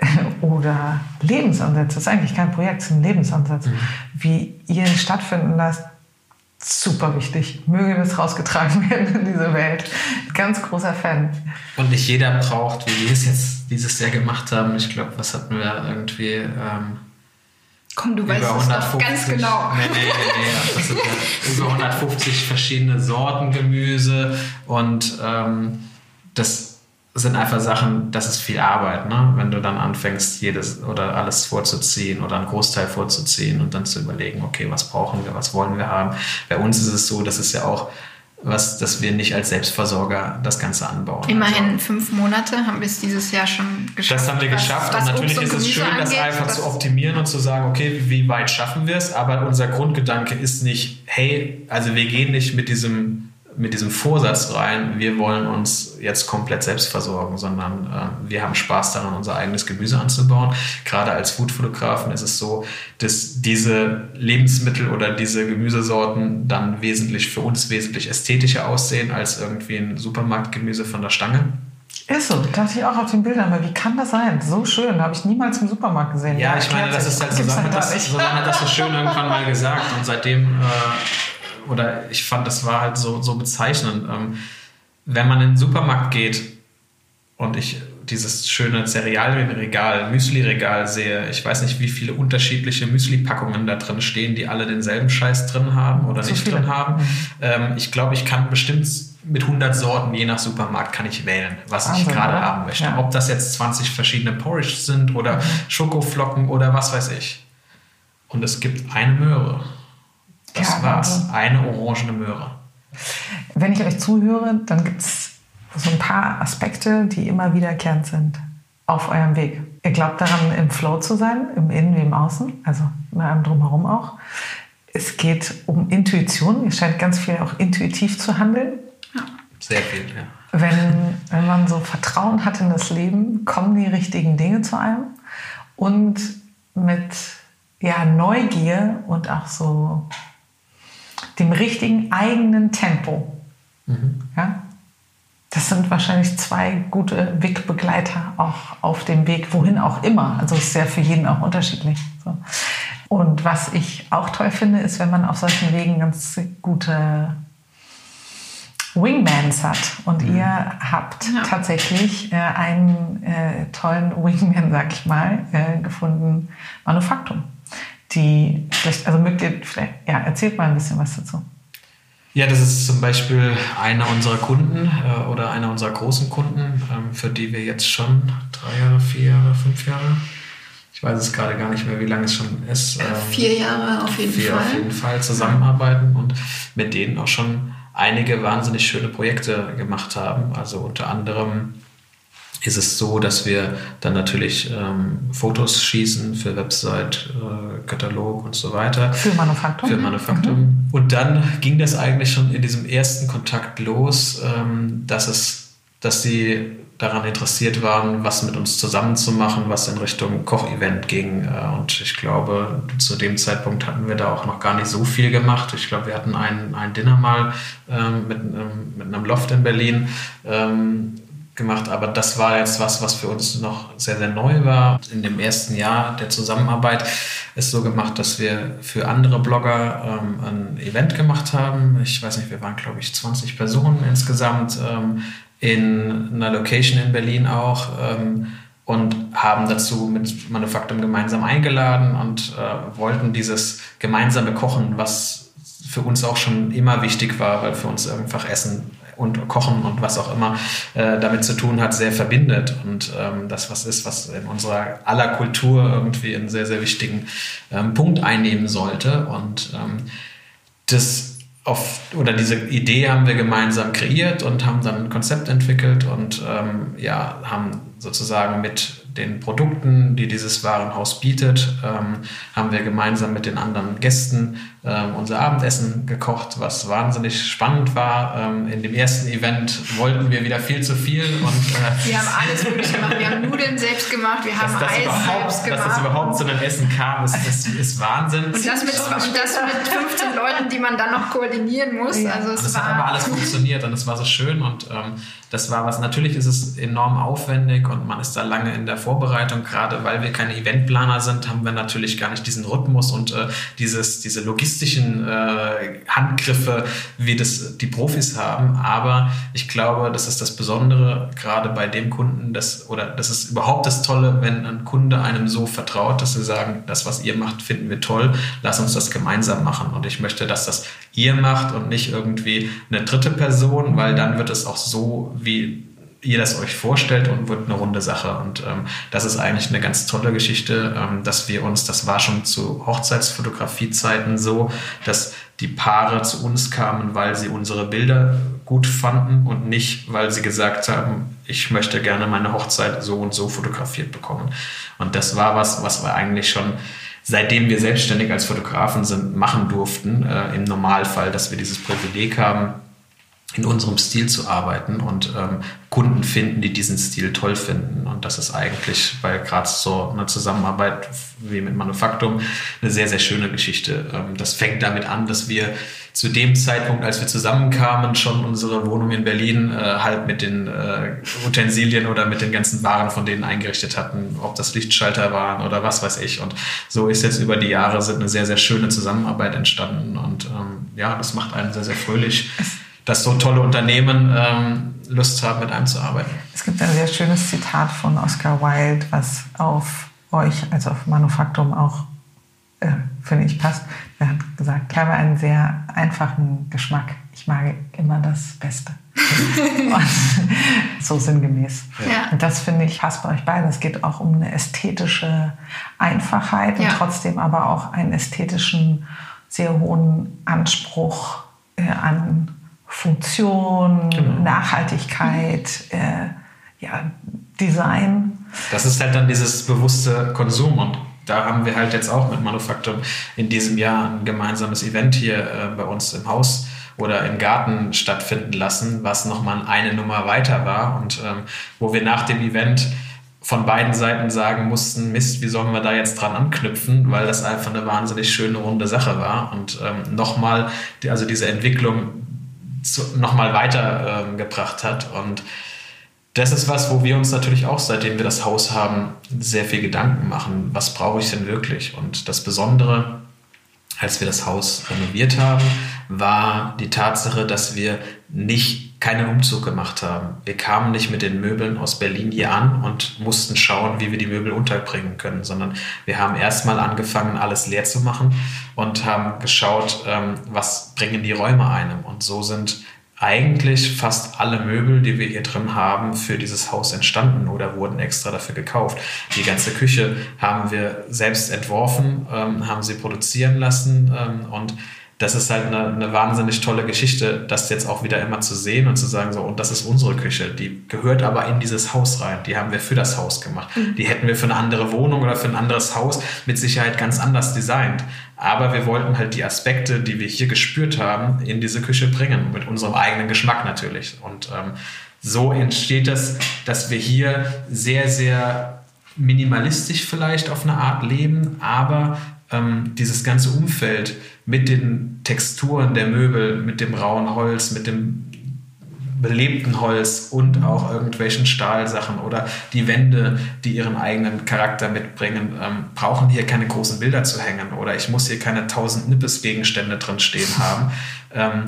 [LAUGHS] oder Lebensansätze, das ist eigentlich kein Projekt, es ist ein Lebensansatz, mhm. wie ihr stattfinden lasst, super wichtig. Möge das rausgetragen [LAUGHS] werden in diese Welt. Ganz großer Fan. Und nicht jeder braucht, wie wir es jetzt dieses Jahr gemacht haben. Ich glaube, was hatten wir irgendwie? Ähm, Komm, du weißt es doch ganz genau. Nee, nee, nee, nee. Das sind ja [LAUGHS] über 150 verschiedene Sorten Gemüse und ähm, das sind einfach Sachen, das ist viel Arbeit, ne? wenn du dann anfängst, jedes oder alles vorzuziehen oder einen Großteil vorzuziehen und dann zu überlegen, okay, was brauchen wir, was wollen wir haben. Bei uns ist es so, das ist ja auch was, dass wir nicht als Selbstversorger das Ganze anbauen. Immerhin also, fünf Monate haben wir es dieses Jahr schon geschafft. Das haben wir geschafft und natürlich und ist es schön, angeht, das einfach das zu optimieren und zu sagen, okay, wie weit schaffen wir es? Aber unser Grundgedanke ist nicht, hey, also wir gehen nicht mit diesem mit diesem Vorsatz rein, wir wollen uns jetzt komplett selbst versorgen, sondern äh, wir haben Spaß daran, unser eigenes Gemüse anzubauen. Gerade als Foodfotografen ist es so, dass diese Lebensmittel oder diese Gemüsesorten dann wesentlich für uns wesentlich ästhetischer aussehen als irgendwie ein Supermarktgemüse von der Stange. Ist so, dachte ich auch auf den Bildern, aber wie kann das sein? So schön, habe ich niemals im Supermarkt gesehen. Ja, ich meine, das ist halt, das, Susanne hat das so schön irgendwann mal gesagt und seitdem äh, oder ich fand, das war halt so, so bezeichnend. Ähm, wenn man in den Supermarkt geht und ich dieses schöne Cerealienregal, Müsli-Regal sehe, ich weiß nicht, wie viele unterschiedliche Müsli-Packungen da drin stehen, die alle denselben Scheiß drin haben oder so nicht viele. drin haben. Mhm. Ähm, ich glaube, ich kann bestimmt mit 100 Sorten, je nach Supermarkt, kann ich wählen, was Wahnsinn, ich gerade haben möchte. Ja. Ob das jetzt 20 verschiedene Porridge sind oder mhm. Schokoflocken oder was weiß ich. Und es gibt eine Möhre. Das ja, war's. Eine orangene Möhre. Wenn ich euch zuhöre, dann gibt es so ein paar Aspekte, die immer wiederkehrend sind auf eurem Weg. Ihr glaubt daran, im Flow zu sein, im Innen wie im Außen, also in allem drumherum auch. Es geht um Intuition. Ihr scheint ganz viel auch intuitiv zu handeln. Ja. Sehr viel, ja. Wenn, wenn man so Vertrauen hat in das Leben, kommen die richtigen Dinge zu einem. Und mit ja, Neugier und auch so dem richtigen eigenen Tempo. Mhm. Ja? Das sind wahrscheinlich zwei gute Wegbegleiter auch auf dem Weg, wohin auch immer. Also ist ja für jeden auch unterschiedlich. So. Und was ich auch toll finde, ist, wenn man auf solchen Wegen ganz gute Wingmans hat. Und mhm. ihr habt ja. tatsächlich äh, einen äh, tollen Wingman, sag ich mal, äh, gefunden, Manufaktum die vielleicht, also mögt ihr vielleicht, ja, erzählt mal ein bisschen was dazu. Ja, das ist zum Beispiel einer unserer Kunden äh, oder einer unserer großen Kunden, ähm, für die wir jetzt schon drei Jahre, vier Jahre, fünf Jahre, ich weiß es gerade gar nicht mehr, wie lange es schon ist. Ähm, vier Jahre auf jeden vier Fall. auf jeden Fall zusammenarbeiten und mit denen auch schon einige wahnsinnig schöne Projekte gemacht haben. Also unter anderem ist es so, dass wir dann natürlich ähm, Fotos schießen für Website, äh, Katalog und so weiter. Für Manufaktum. Für Manufaktum. Mhm. Und dann ging das eigentlich schon in diesem ersten Kontakt los, ähm, dass es, dass sie daran interessiert waren, was mit uns zusammen zu machen, was in Richtung Kochevent ging. Äh, und ich glaube, zu dem Zeitpunkt hatten wir da auch noch gar nicht so viel gemacht. Ich glaube, wir hatten ein, ein Dinner mal ähm, mit, ähm, mit einem Loft in Berlin. Ähm, gemacht, aber das war jetzt was, was für uns noch sehr, sehr neu war. In dem ersten Jahr der Zusammenarbeit ist so gemacht, dass wir für andere Blogger ähm, ein Event gemacht haben. Ich weiß nicht, wir waren, glaube ich, 20 Personen insgesamt ähm, in einer Location in Berlin auch. Ähm, und haben dazu mit Manufaktum gemeinsam eingeladen und äh, wollten dieses gemeinsame Kochen, was für uns auch schon immer wichtig war, weil für uns einfach Essen und Kochen und was auch immer äh, damit zu tun hat, sehr verbindet. Und ähm, das was ist, was in unserer aller Kultur irgendwie einen sehr, sehr wichtigen ähm, Punkt einnehmen sollte. Und ähm, das auf, oder diese Idee haben wir gemeinsam kreiert und haben dann ein Konzept entwickelt und ähm, ja, haben sozusagen mit den Produkten, die dieses Warenhaus bietet, ähm, haben wir gemeinsam mit den anderen Gästen ähm, unser Abendessen gekocht, was wahnsinnig spannend war. Ähm, in dem ersten Event wollten wir wieder viel zu viel und äh, [LAUGHS] wir haben alles möglich gemacht. Wir haben Nudeln selbst gemacht, wir haben Eis selbst gemacht. Dass das überhaupt zu einem Essen kam, ist, ist, ist Wahnsinn. Und das, mit, und das mit 15 Leuten, die man dann noch koordinieren muss. Also es das war hat aber alles funktioniert und es war so schön und ähm, das war was, natürlich ist es enorm aufwendig und man ist da lange in der Vorbereitung, gerade weil wir keine Eventplaner sind, haben wir natürlich gar nicht diesen Rhythmus und äh, dieses, diese logistischen äh, Handgriffe, wie das die Profis haben. Aber ich glaube, das ist das Besondere, gerade bei dem Kunden, das, oder das ist überhaupt das Tolle, wenn ein Kunde einem so vertraut, dass sie sagen, das, was ihr macht, finden wir toll, lass uns das gemeinsam machen. Und ich möchte, dass das ihr macht und nicht irgendwie eine dritte Person, weil dann wird es auch so, wie ihr das euch vorstellt und wird eine runde Sache. Und ähm, das ist eigentlich eine ganz tolle Geschichte, ähm, dass wir uns, das war schon zu Hochzeitsfotografiezeiten so, dass die Paare zu uns kamen, weil sie unsere Bilder gut fanden und nicht, weil sie gesagt haben, ich möchte gerne meine Hochzeit so und so fotografiert bekommen. Und das war was, was wir eigentlich schon seitdem wir selbstständig als Fotografen sind, machen durften, äh, im Normalfall, dass wir dieses Privileg haben, in unserem Stil zu arbeiten und ähm, Kunden finden, die diesen Stil toll finden. Und das ist eigentlich bei gerade so einer Zusammenarbeit wie mit Manufaktum eine sehr, sehr schöne Geschichte. Ähm, das fängt damit an, dass wir zu dem Zeitpunkt, als wir zusammenkamen, schon unsere Wohnung in Berlin äh, halt mit den äh, Utensilien oder mit den ganzen Waren von denen eingerichtet hatten, ob das Lichtschalter waren oder was weiß ich. Und so ist jetzt über die Jahre sind eine sehr, sehr schöne Zusammenarbeit entstanden. Und ähm, ja, das macht einen sehr, sehr fröhlich dass so tolle Unternehmen ähm, Lust haben, mit einem zu arbeiten. Es gibt ein sehr schönes Zitat von Oscar Wilde, was auf euch, also auf Manufaktum auch, äh, finde ich, passt. Er hat gesagt, ich habe einen sehr einfachen Geschmack. Ich mag immer das Beste. [LAUGHS] so sinngemäß. Ja. Und das finde ich passt bei euch beiden. Es geht auch um eine ästhetische Einfachheit ja. und trotzdem aber auch einen ästhetischen, sehr hohen Anspruch äh, an Funktion, genau. Nachhaltigkeit, äh, ja, Design. Das ist halt dann dieses bewusste Konsum und da haben wir halt jetzt auch mit Manufaktum in diesem Jahr ein gemeinsames Event hier äh, bei uns im Haus oder im Garten stattfinden lassen, was nochmal eine Nummer weiter war und ähm, wo wir nach dem Event von beiden Seiten sagen mussten, Mist, wie sollen wir da jetzt dran anknüpfen, weil das einfach eine wahnsinnig schöne runde Sache war und ähm, nochmal, also diese Entwicklung nochmal weitergebracht ähm, hat. Und das ist was, wo wir uns natürlich auch, seitdem wir das Haus haben, sehr viel Gedanken machen. Was brauche ich denn wirklich? Und das Besondere, als wir das Haus renoviert haben, war die Tatsache, dass wir nicht keinen Umzug gemacht haben. Wir kamen nicht mit den Möbeln aus Berlin hier an und mussten schauen, wie wir die Möbel unterbringen können, sondern wir haben erstmal angefangen, alles leer zu machen und haben geschaut, ähm, was bringen die Räume einem. Und so sind eigentlich fast alle Möbel, die wir hier drin haben, für dieses Haus entstanden oder wurden extra dafür gekauft. Die ganze Küche haben wir selbst entworfen, ähm, haben sie produzieren lassen ähm, und das ist halt eine, eine, wahnsinnig tolle Geschichte, das jetzt auch wieder immer zu sehen und zu sagen, so, und das ist unsere Küche, die gehört aber in dieses Haus rein, die haben wir für das Haus gemacht. Mhm. Die hätten wir für eine andere Wohnung oder für ein anderes Haus mit Sicherheit ganz anders designt. Aber wir wollten halt die Aspekte, die wir hier gespürt haben, in diese Küche bringen, mit unserem eigenen Geschmack natürlich. Und ähm, so entsteht das, dass wir hier sehr, sehr minimalistisch vielleicht auf eine Art leben, aber ähm, dieses ganze Umfeld mit den Texturen der Möbel, mit dem rauen Holz, mit dem belebten Holz und auch irgendwelchen Stahlsachen oder die Wände, die ihren eigenen Charakter mitbringen, ähm, brauchen hier keine großen Bilder zu hängen oder ich muss hier keine tausend Nippes-Gegenstände drin stehen haben. Ähm,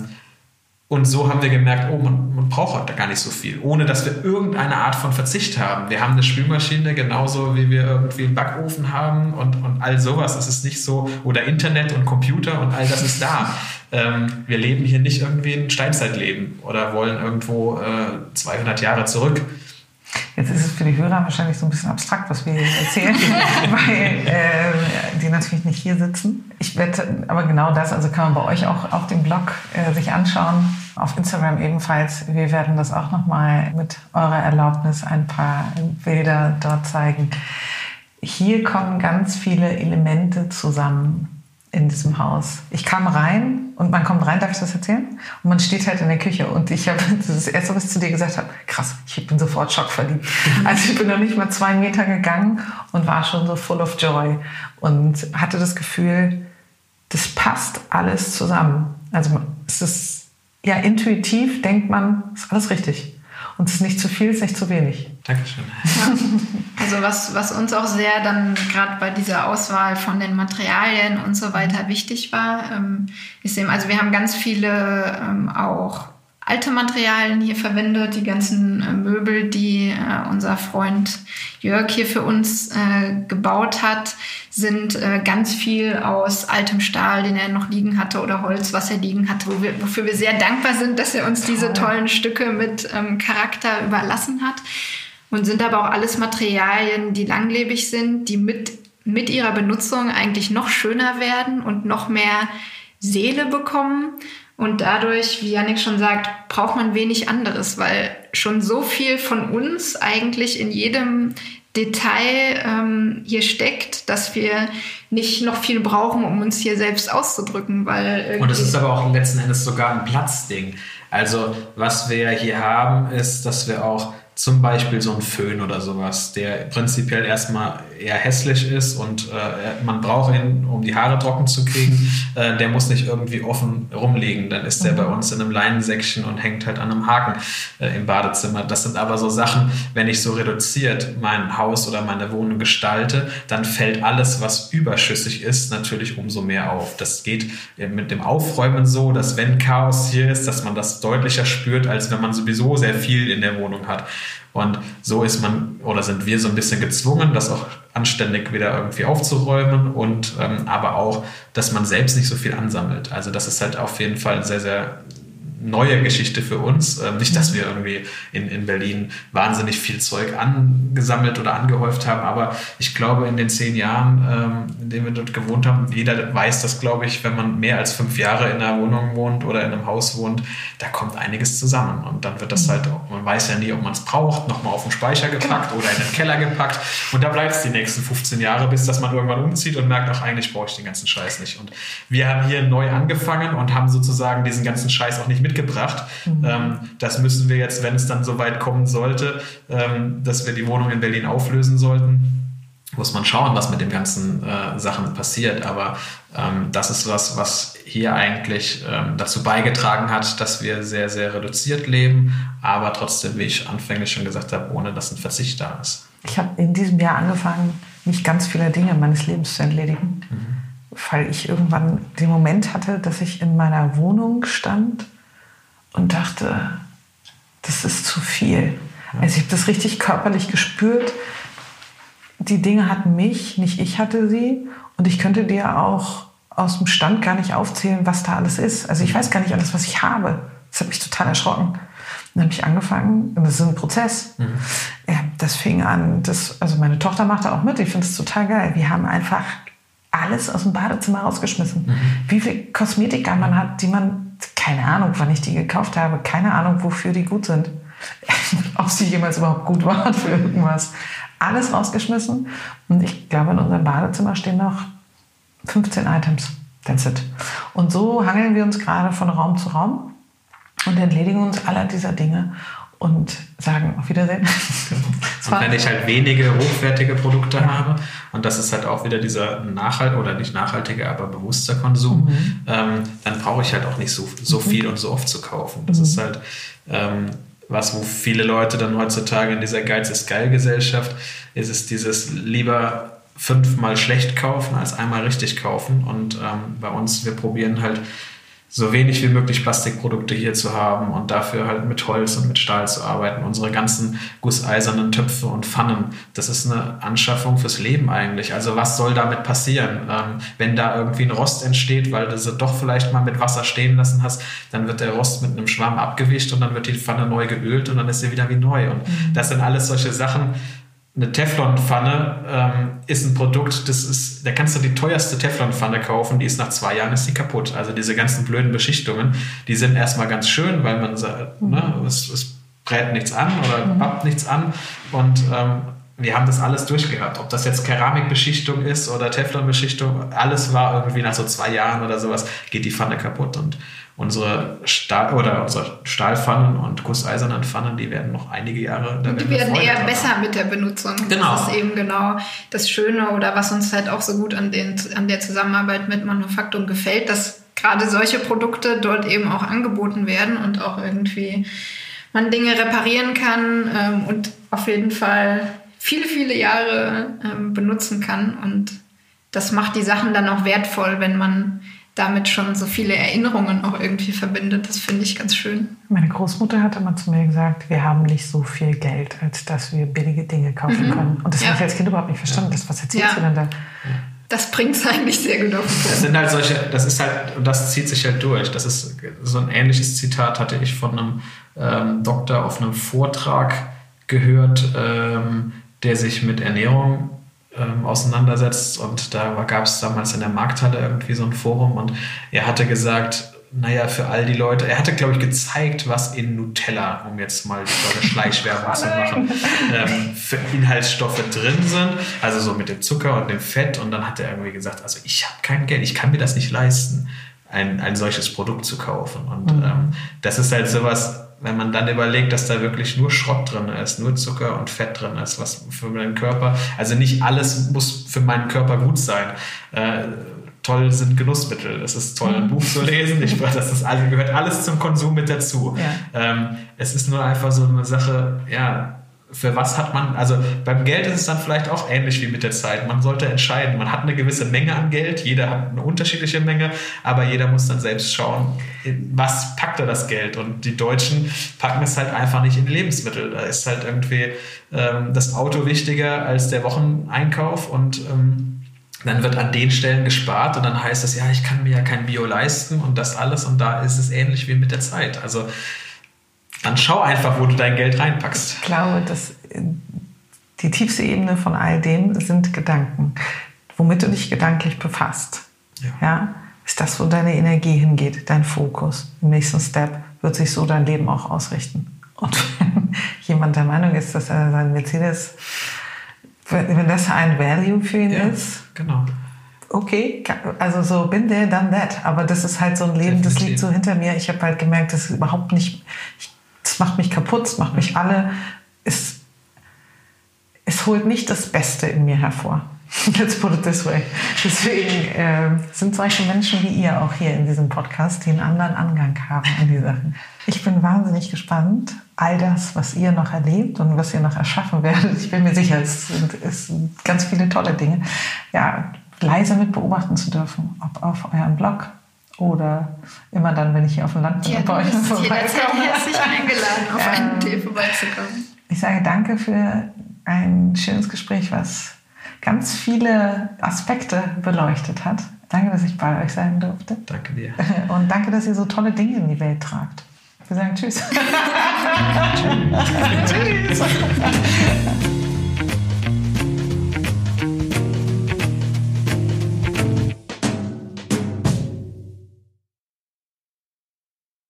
Und so haben wir gemerkt, oh, man, man braucht da gar nicht so viel, ohne dass wir irgendeine Art von Verzicht haben. Wir haben eine Spülmaschine, genauso wie wir irgendwie einen Backofen haben und, und all sowas. Es ist nicht so, oder Internet und Computer und all das ist da. [LAUGHS] ähm, wir leben hier nicht irgendwie ein Steinzeitleben oder wollen irgendwo äh, 200 Jahre zurück. Jetzt ist es für die Hörer wahrscheinlich so ein bisschen abstrakt, was wir hier erzählen, [LAUGHS] weil äh, die natürlich nicht hier sitzen. Ich wette, aber genau das, also kann man bei euch auch auf dem Blog äh, sich anschauen, auf Instagram ebenfalls. Wir werden das auch nochmal mit eurer Erlaubnis ein paar Bilder dort zeigen. Hier kommen ganz viele Elemente zusammen in diesem Haus. Ich kam rein und man kommt rein, darf ich das erzählen? Und man steht halt in der Küche und ich habe [LAUGHS] das erste, was ich zu dir gesagt habe, krass, ich bin sofort schockverliebt. [LAUGHS] Also ich bin noch nicht mal zwei Meter gegangen und war schon so full of joy und hatte das Gefühl, das passt alles zusammen. Also es ist ja intuitiv, denkt man, ist alles richtig. Und es ist nicht zu viel, es ist nicht zu wenig. Dankeschön. Ja. Also was, was uns auch sehr dann gerade bei dieser Auswahl von den Materialien und so weiter wichtig war, ähm, ist eben, also wir haben ganz viele ähm, auch alte Materialien hier verwendet, die ganzen äh, Möbel, die äh, unser Freund Jörg hier für uns äh, gebaut hat, sind ganz viel aus altem Stahl, den er noch liegen hatte oder Holz, was er liegen hatte, wofür wir sehr dankbar sind, dass er uns diese tollen Stücke mit ähm, Charakter überlassen hat. Und sind aber auch alles Materialien, die langlebig sind, die mit, mit ihrer Benutzung eigentlich noch schöner werden und noch mehr Seele bekommen. Und dadurch, wie Janik schon sagt, braucht man wenig anderes, weil schon so viel von uns eigentlich in jedem Detail ähm, hier steckt, dass wir nicht noch viel brauchen, um uns hier selbst auszudrücken. Weil Und es ist aber auch letzten Endes sogar ein Platzding. Also was wir hier haben, ist, dass wir auch zum Beispiel so ein Föhn oder sowas, der prinzipiell erstmal eher hässlich ist und äh, man braucht ihn, um die Haare trocken zu kriegen. [LAUGHS] Äh, der muss nicht irgendwie offen rumliegen. Dann ist der mhm. bei uns in einem Leinensäckchen und hängt halt an einem Haken äh, im Badezimmer. Das sind aber so Sachen, wenn ich so reduziert mein Haus oder meine Wohnung gestalte, dann fällt alles, was überschüssig ist, natürlich umso mehr auf. Das geht mit dem Aufräumen so, dass wenn Chaos hier ist, dass man das deutlicher spürt, als wenn man sowieso sehr viel in der Wohnung hat. Und so ist man oder sind wir so ein bisschen gezwungen, das auch anständig wieder irgendwie aufzuräumen und ähm, aber auch, dass man selbst nicht so viel ansammelt. Also das ist halt auf jeden Fall sehr, sehr neue Geschichte für uns. Ähm, nicht, dass wir irgendwie in, in Berlin wahnsinnig viel Zeug angesammelt oder angehäuft haben, aber ich glaube, in den zehn Jahren, ähm, in denen wir dort gewohnt haben, jeder weiß das, glaube ich, wenn man mehr als fünf Jahre in einer Wohnung wohnt oder in einem Haus wohnt, da kommt einiges zusammen. Und dann wird das halt, man weiß ja nie, ob man es braucht, nochmal auf den Speicher gepackt genau. oder in den Keller gepackt. Und da bleibt es die nächsten 15 Jahre, bis dass man irgendwann umzieht und merkt, ach, eigentlich brauche ich den ganzen Scheiß nicht. Und wir haben hier neu angefangen und haben sozusagen diesen ganzen Scheiß auch nicht mit mitgebracht. Mhm. Ähm, das müssen wir jetzt, wenn es dann so weit kommen sollte, ähm, dass wir die Wohnung in Berlin auflösen sollten, muss man schauen, was mit den ganzen äh, Sachen passiert. Aber ähm, das ist was, was hier eigentlich ähm, dazu beigetragen hat, dass wir sehr, sehr reduziert leben, aber trotzdem, wie ich anfänglich schon gesagt habe, ohne dass ein Verzicht da ist. Ich habe in diesem Jahr angefangen, mich ganz vieler Dinge meines Lebens zu entledigen, mhm. weil ich irgendwann den Moment hatte, dass ich in meiner Wohnung stand und dachte, das ist zu viel. Also ich habe das richtig körperlich gespürt. Die Dinge hatten mich, nicht ich hatte sie. Und ich könnte dir auch aus dem Stand gar nicht aufzählen, was da alles ist. Also ich weiß gar nicht alles, was ich habe. Das hat mich total erschrocken. Dann habe ich angefangen, und das ist ein Prozess. Mhm. Ja, das fing an, das, also meine Tochter macht da auch mit, ich finde es total geil. Wir haben einfach alles aus dem Badezimmer rausgeschmissen. Mhm. Wie viel Kosmetika man hat, die man keine Ahnung, wann ich die gekauft habe, keine Ahnung, wofür die gut sind. [LAUGHS] Ob sie jemals überhaupt gut waren für irgendwas. Alles rausgeschmissen. Und ich glaube, in unserem Badezimmer stehen noch 15 Items. That's it. Und so hangeln wir uns gerade von Raum zu Raum und entledigen uns aller dieser Dinge und sagen auf Wiedersehen. [LAUGHS] und wenn ich halt wenige hochwertige Produkte ja. habe, und das ist halt auch wieder dieser nachhaltige oder nicht nachhaltige, aber bewusster Konsum, mhm. ähm, dann brauche ich halt auch nicht so, so mhm. viel und so oft zu kaufen. Das mhm. ist halt ähm, was, wo viele Leute dann heutzutage in dieser Geiz ist geil Gesellschaft, ist es dieses lieber fünfmal schlecht kaufen als einmal richtig kaufen. Und ähm, bei uns, wir probieren halt so wenig wie möglich Plastikprodukte hier zu haben und dafür halt mit Holz und mit Stahl zu arbeiten. Unsere ganzen gusseisernen Töpfe und Pfannen, das ist eine Anschaffung fürs Leben eigentlich. Also was soll damit passieren? Ähm, wenn da irgendwie ein Rost entsteht, weil du sie doch vielleicht mal mit Wasser stehen lassen hast, dann wird der Rost mit einem Schwamm abgewischt und dann wird die Pfanne neu geölt und dann ist sie wieder wie neu. Und mhm. das sind alles solche Sachen, eine Teflonpfanne ähm, ist ein Produkt, das ist, da kannst du die teuerste Teflonpfanne kaufen, die ist nach zwei Jahren ist die kaputt. Also diese ganzen blöden Beschichtungen, die sind erstmal ganz schön, weil man sagt, mhm. ne, es, es brät nichts an oder mhm. pappt nichts an und ähm, wir haben das alles durchgehabt. Ob das jetzt Keramikbeschichtung ist oder Teflonbeschichtung, alles war irgendwie nach so zwei Jahren oder sowas, geht die Pfanne kaputt und unsere Stahl oder unsere Stahlpfannen und gusseisernen Pfannen, die werden noch einige Jahre. Da die werden eher haben. besser mit der Benutzung. Genau. Das ist eben genau das Schöne oder was uns halt auch so gut an, den, an der Zusammenarbeit mit Manufaktum gefällt, dass gerade solche Produkte dort eben auch angeboten werden und auch irgendwie man Dinge reparieren kann ähm, und auf jeden Fall viele, viele Jahre ähm, benutzen kann. Und das macht die Sachen dann auch wertvoll, wenn man damit schon so viele Erinnerungen auch irgendwie verbindet. Das finde ich ganz schön. Meine Großmutter hat immer zu mir gesagt, wir haben nicht so viel Geld, als dass wir billige Dinge kaufen mhm. können. Und das ja. habe ich als Kind überhaupt nicht verstanden. Das, was erzählst ja. du denn da? Das bringt es eigentlich sehr gut auf den Punkt. Das sind halt solche, das ist halt, und das zieht sich halt durch. Das ist so ein ähnliches Zitat hatte ich von einem ähm, Doktor auf einem Vortrag gehört, ähm, der sich mit Ernährung ähm, auseinandersetzt. Und da gab es damals in der Markthalle irgendwie so ein Forum und er hatte gesagt, naja, für all die Leute, er hatte, glaube ich, gezeigt, was in Nutella, um jetzt mal die [LAUGHS] Schleichwerbung zu machen, ähm, für Inhaltsstoffe drin sind. Also so mit dem Zucker und dem Fett. Und dann hat er irgendwie gesagt, also ich habe kein Geld, ich kann mir das nicht leisten, ein, ein solches Produkt zu kaufen. Und mhm. ähm, das ist halt sowas, wenn man dann überlegt, dass da wirklich nur Schrott drin ist, nur Zucker und Fett drin ist, was für meinen Körper, also nicht alles muss für meinen Körper gut sein. Äh, toll sind Genussmittel. Es ist toll, ein Buch zu lesen. Ich weiß, das ist alles, gehört alles zum Konsum mit dazu. Ja. Ähm, es ist nur einfach so eine Sache, ja, für was hat man, also beim Geld ist es dann vielleicht auch ähnlich wie mit der Zeit. Man sollte entscheiden, man hat eine gewisse Menge an Geld, jeder hat eine unterschiedliche Menge, aber jeder muss dann selbst schauen, was packt er das Geld. Und die Deutschen packen es halt einfach nicht in Lebensmittel. Da ist halt irgendwie ähm, das Auto wichtiger als der Wocheneinkauf und ähm, dann wird an den Stellen gespart und dann heißt es, ja, ich kann mir ja kein Bio leisten und das alles und da ist es ähnlich wie mit der Zeit. Also dann schau einfach, wo du dein Geld reinpackst. Ich glaube, dass äh, die tiefste Ebene von all dem sind Gedanken. Womit du dich gedanklich befasst. Ja. ja. Ist das, wo deine Energie hingeht, dein Fokus. Im nächsten Step wird sich so dein Leben auch ausrichten. Und wenn [LAUGHS] jemand der Meinung ist, dass er sein Mercedes, wenn das ein Value für ihn ja, ist, genau. okay, also so bin there, done that. Aber das ist halt so ein Leben, Definitiv. das liegt so hinter mir. Ich habe halt gemerkt, das ist überhaupt nicht, ich es macht mich kaputt, es macht mich alle, es, es holt nicht das Beste in mir hervor. [LAUGHS] Let's put it this way. Deswegen äh, sind solche Menschen wie ihr auch hier in diesem Podcast, die einen anderen Angang haben an die Sachen. Ich bin wahnsinnig gespannt, all das, was ihr noch erlebt und was ihr noch erschaffen werdet. Ich bin mir sicher, es sind, es sind ganz viele tolle Dinge. Ja, leise mit beobachten zu dürfen, ob auf eurem Blog, oder immer dann, wenn ich hier auf dem Land bin. Ja, bei euch [LAUGHS] jederzeit herzlich eingeladen, auf einen ähm, Tee vorbeizukommen. Ich sage danke für ein schönes Gespräch, was ganz viele Aspekte beleuchtet hat. Danke, dass ich bei euch sein durfte. Danke dir. [LAUGHS] Und danke, dass ihr so tolle Dinge in die Welt tragt. Wir sagen Tschüss. [LAUGHS] tschüss. tschüss.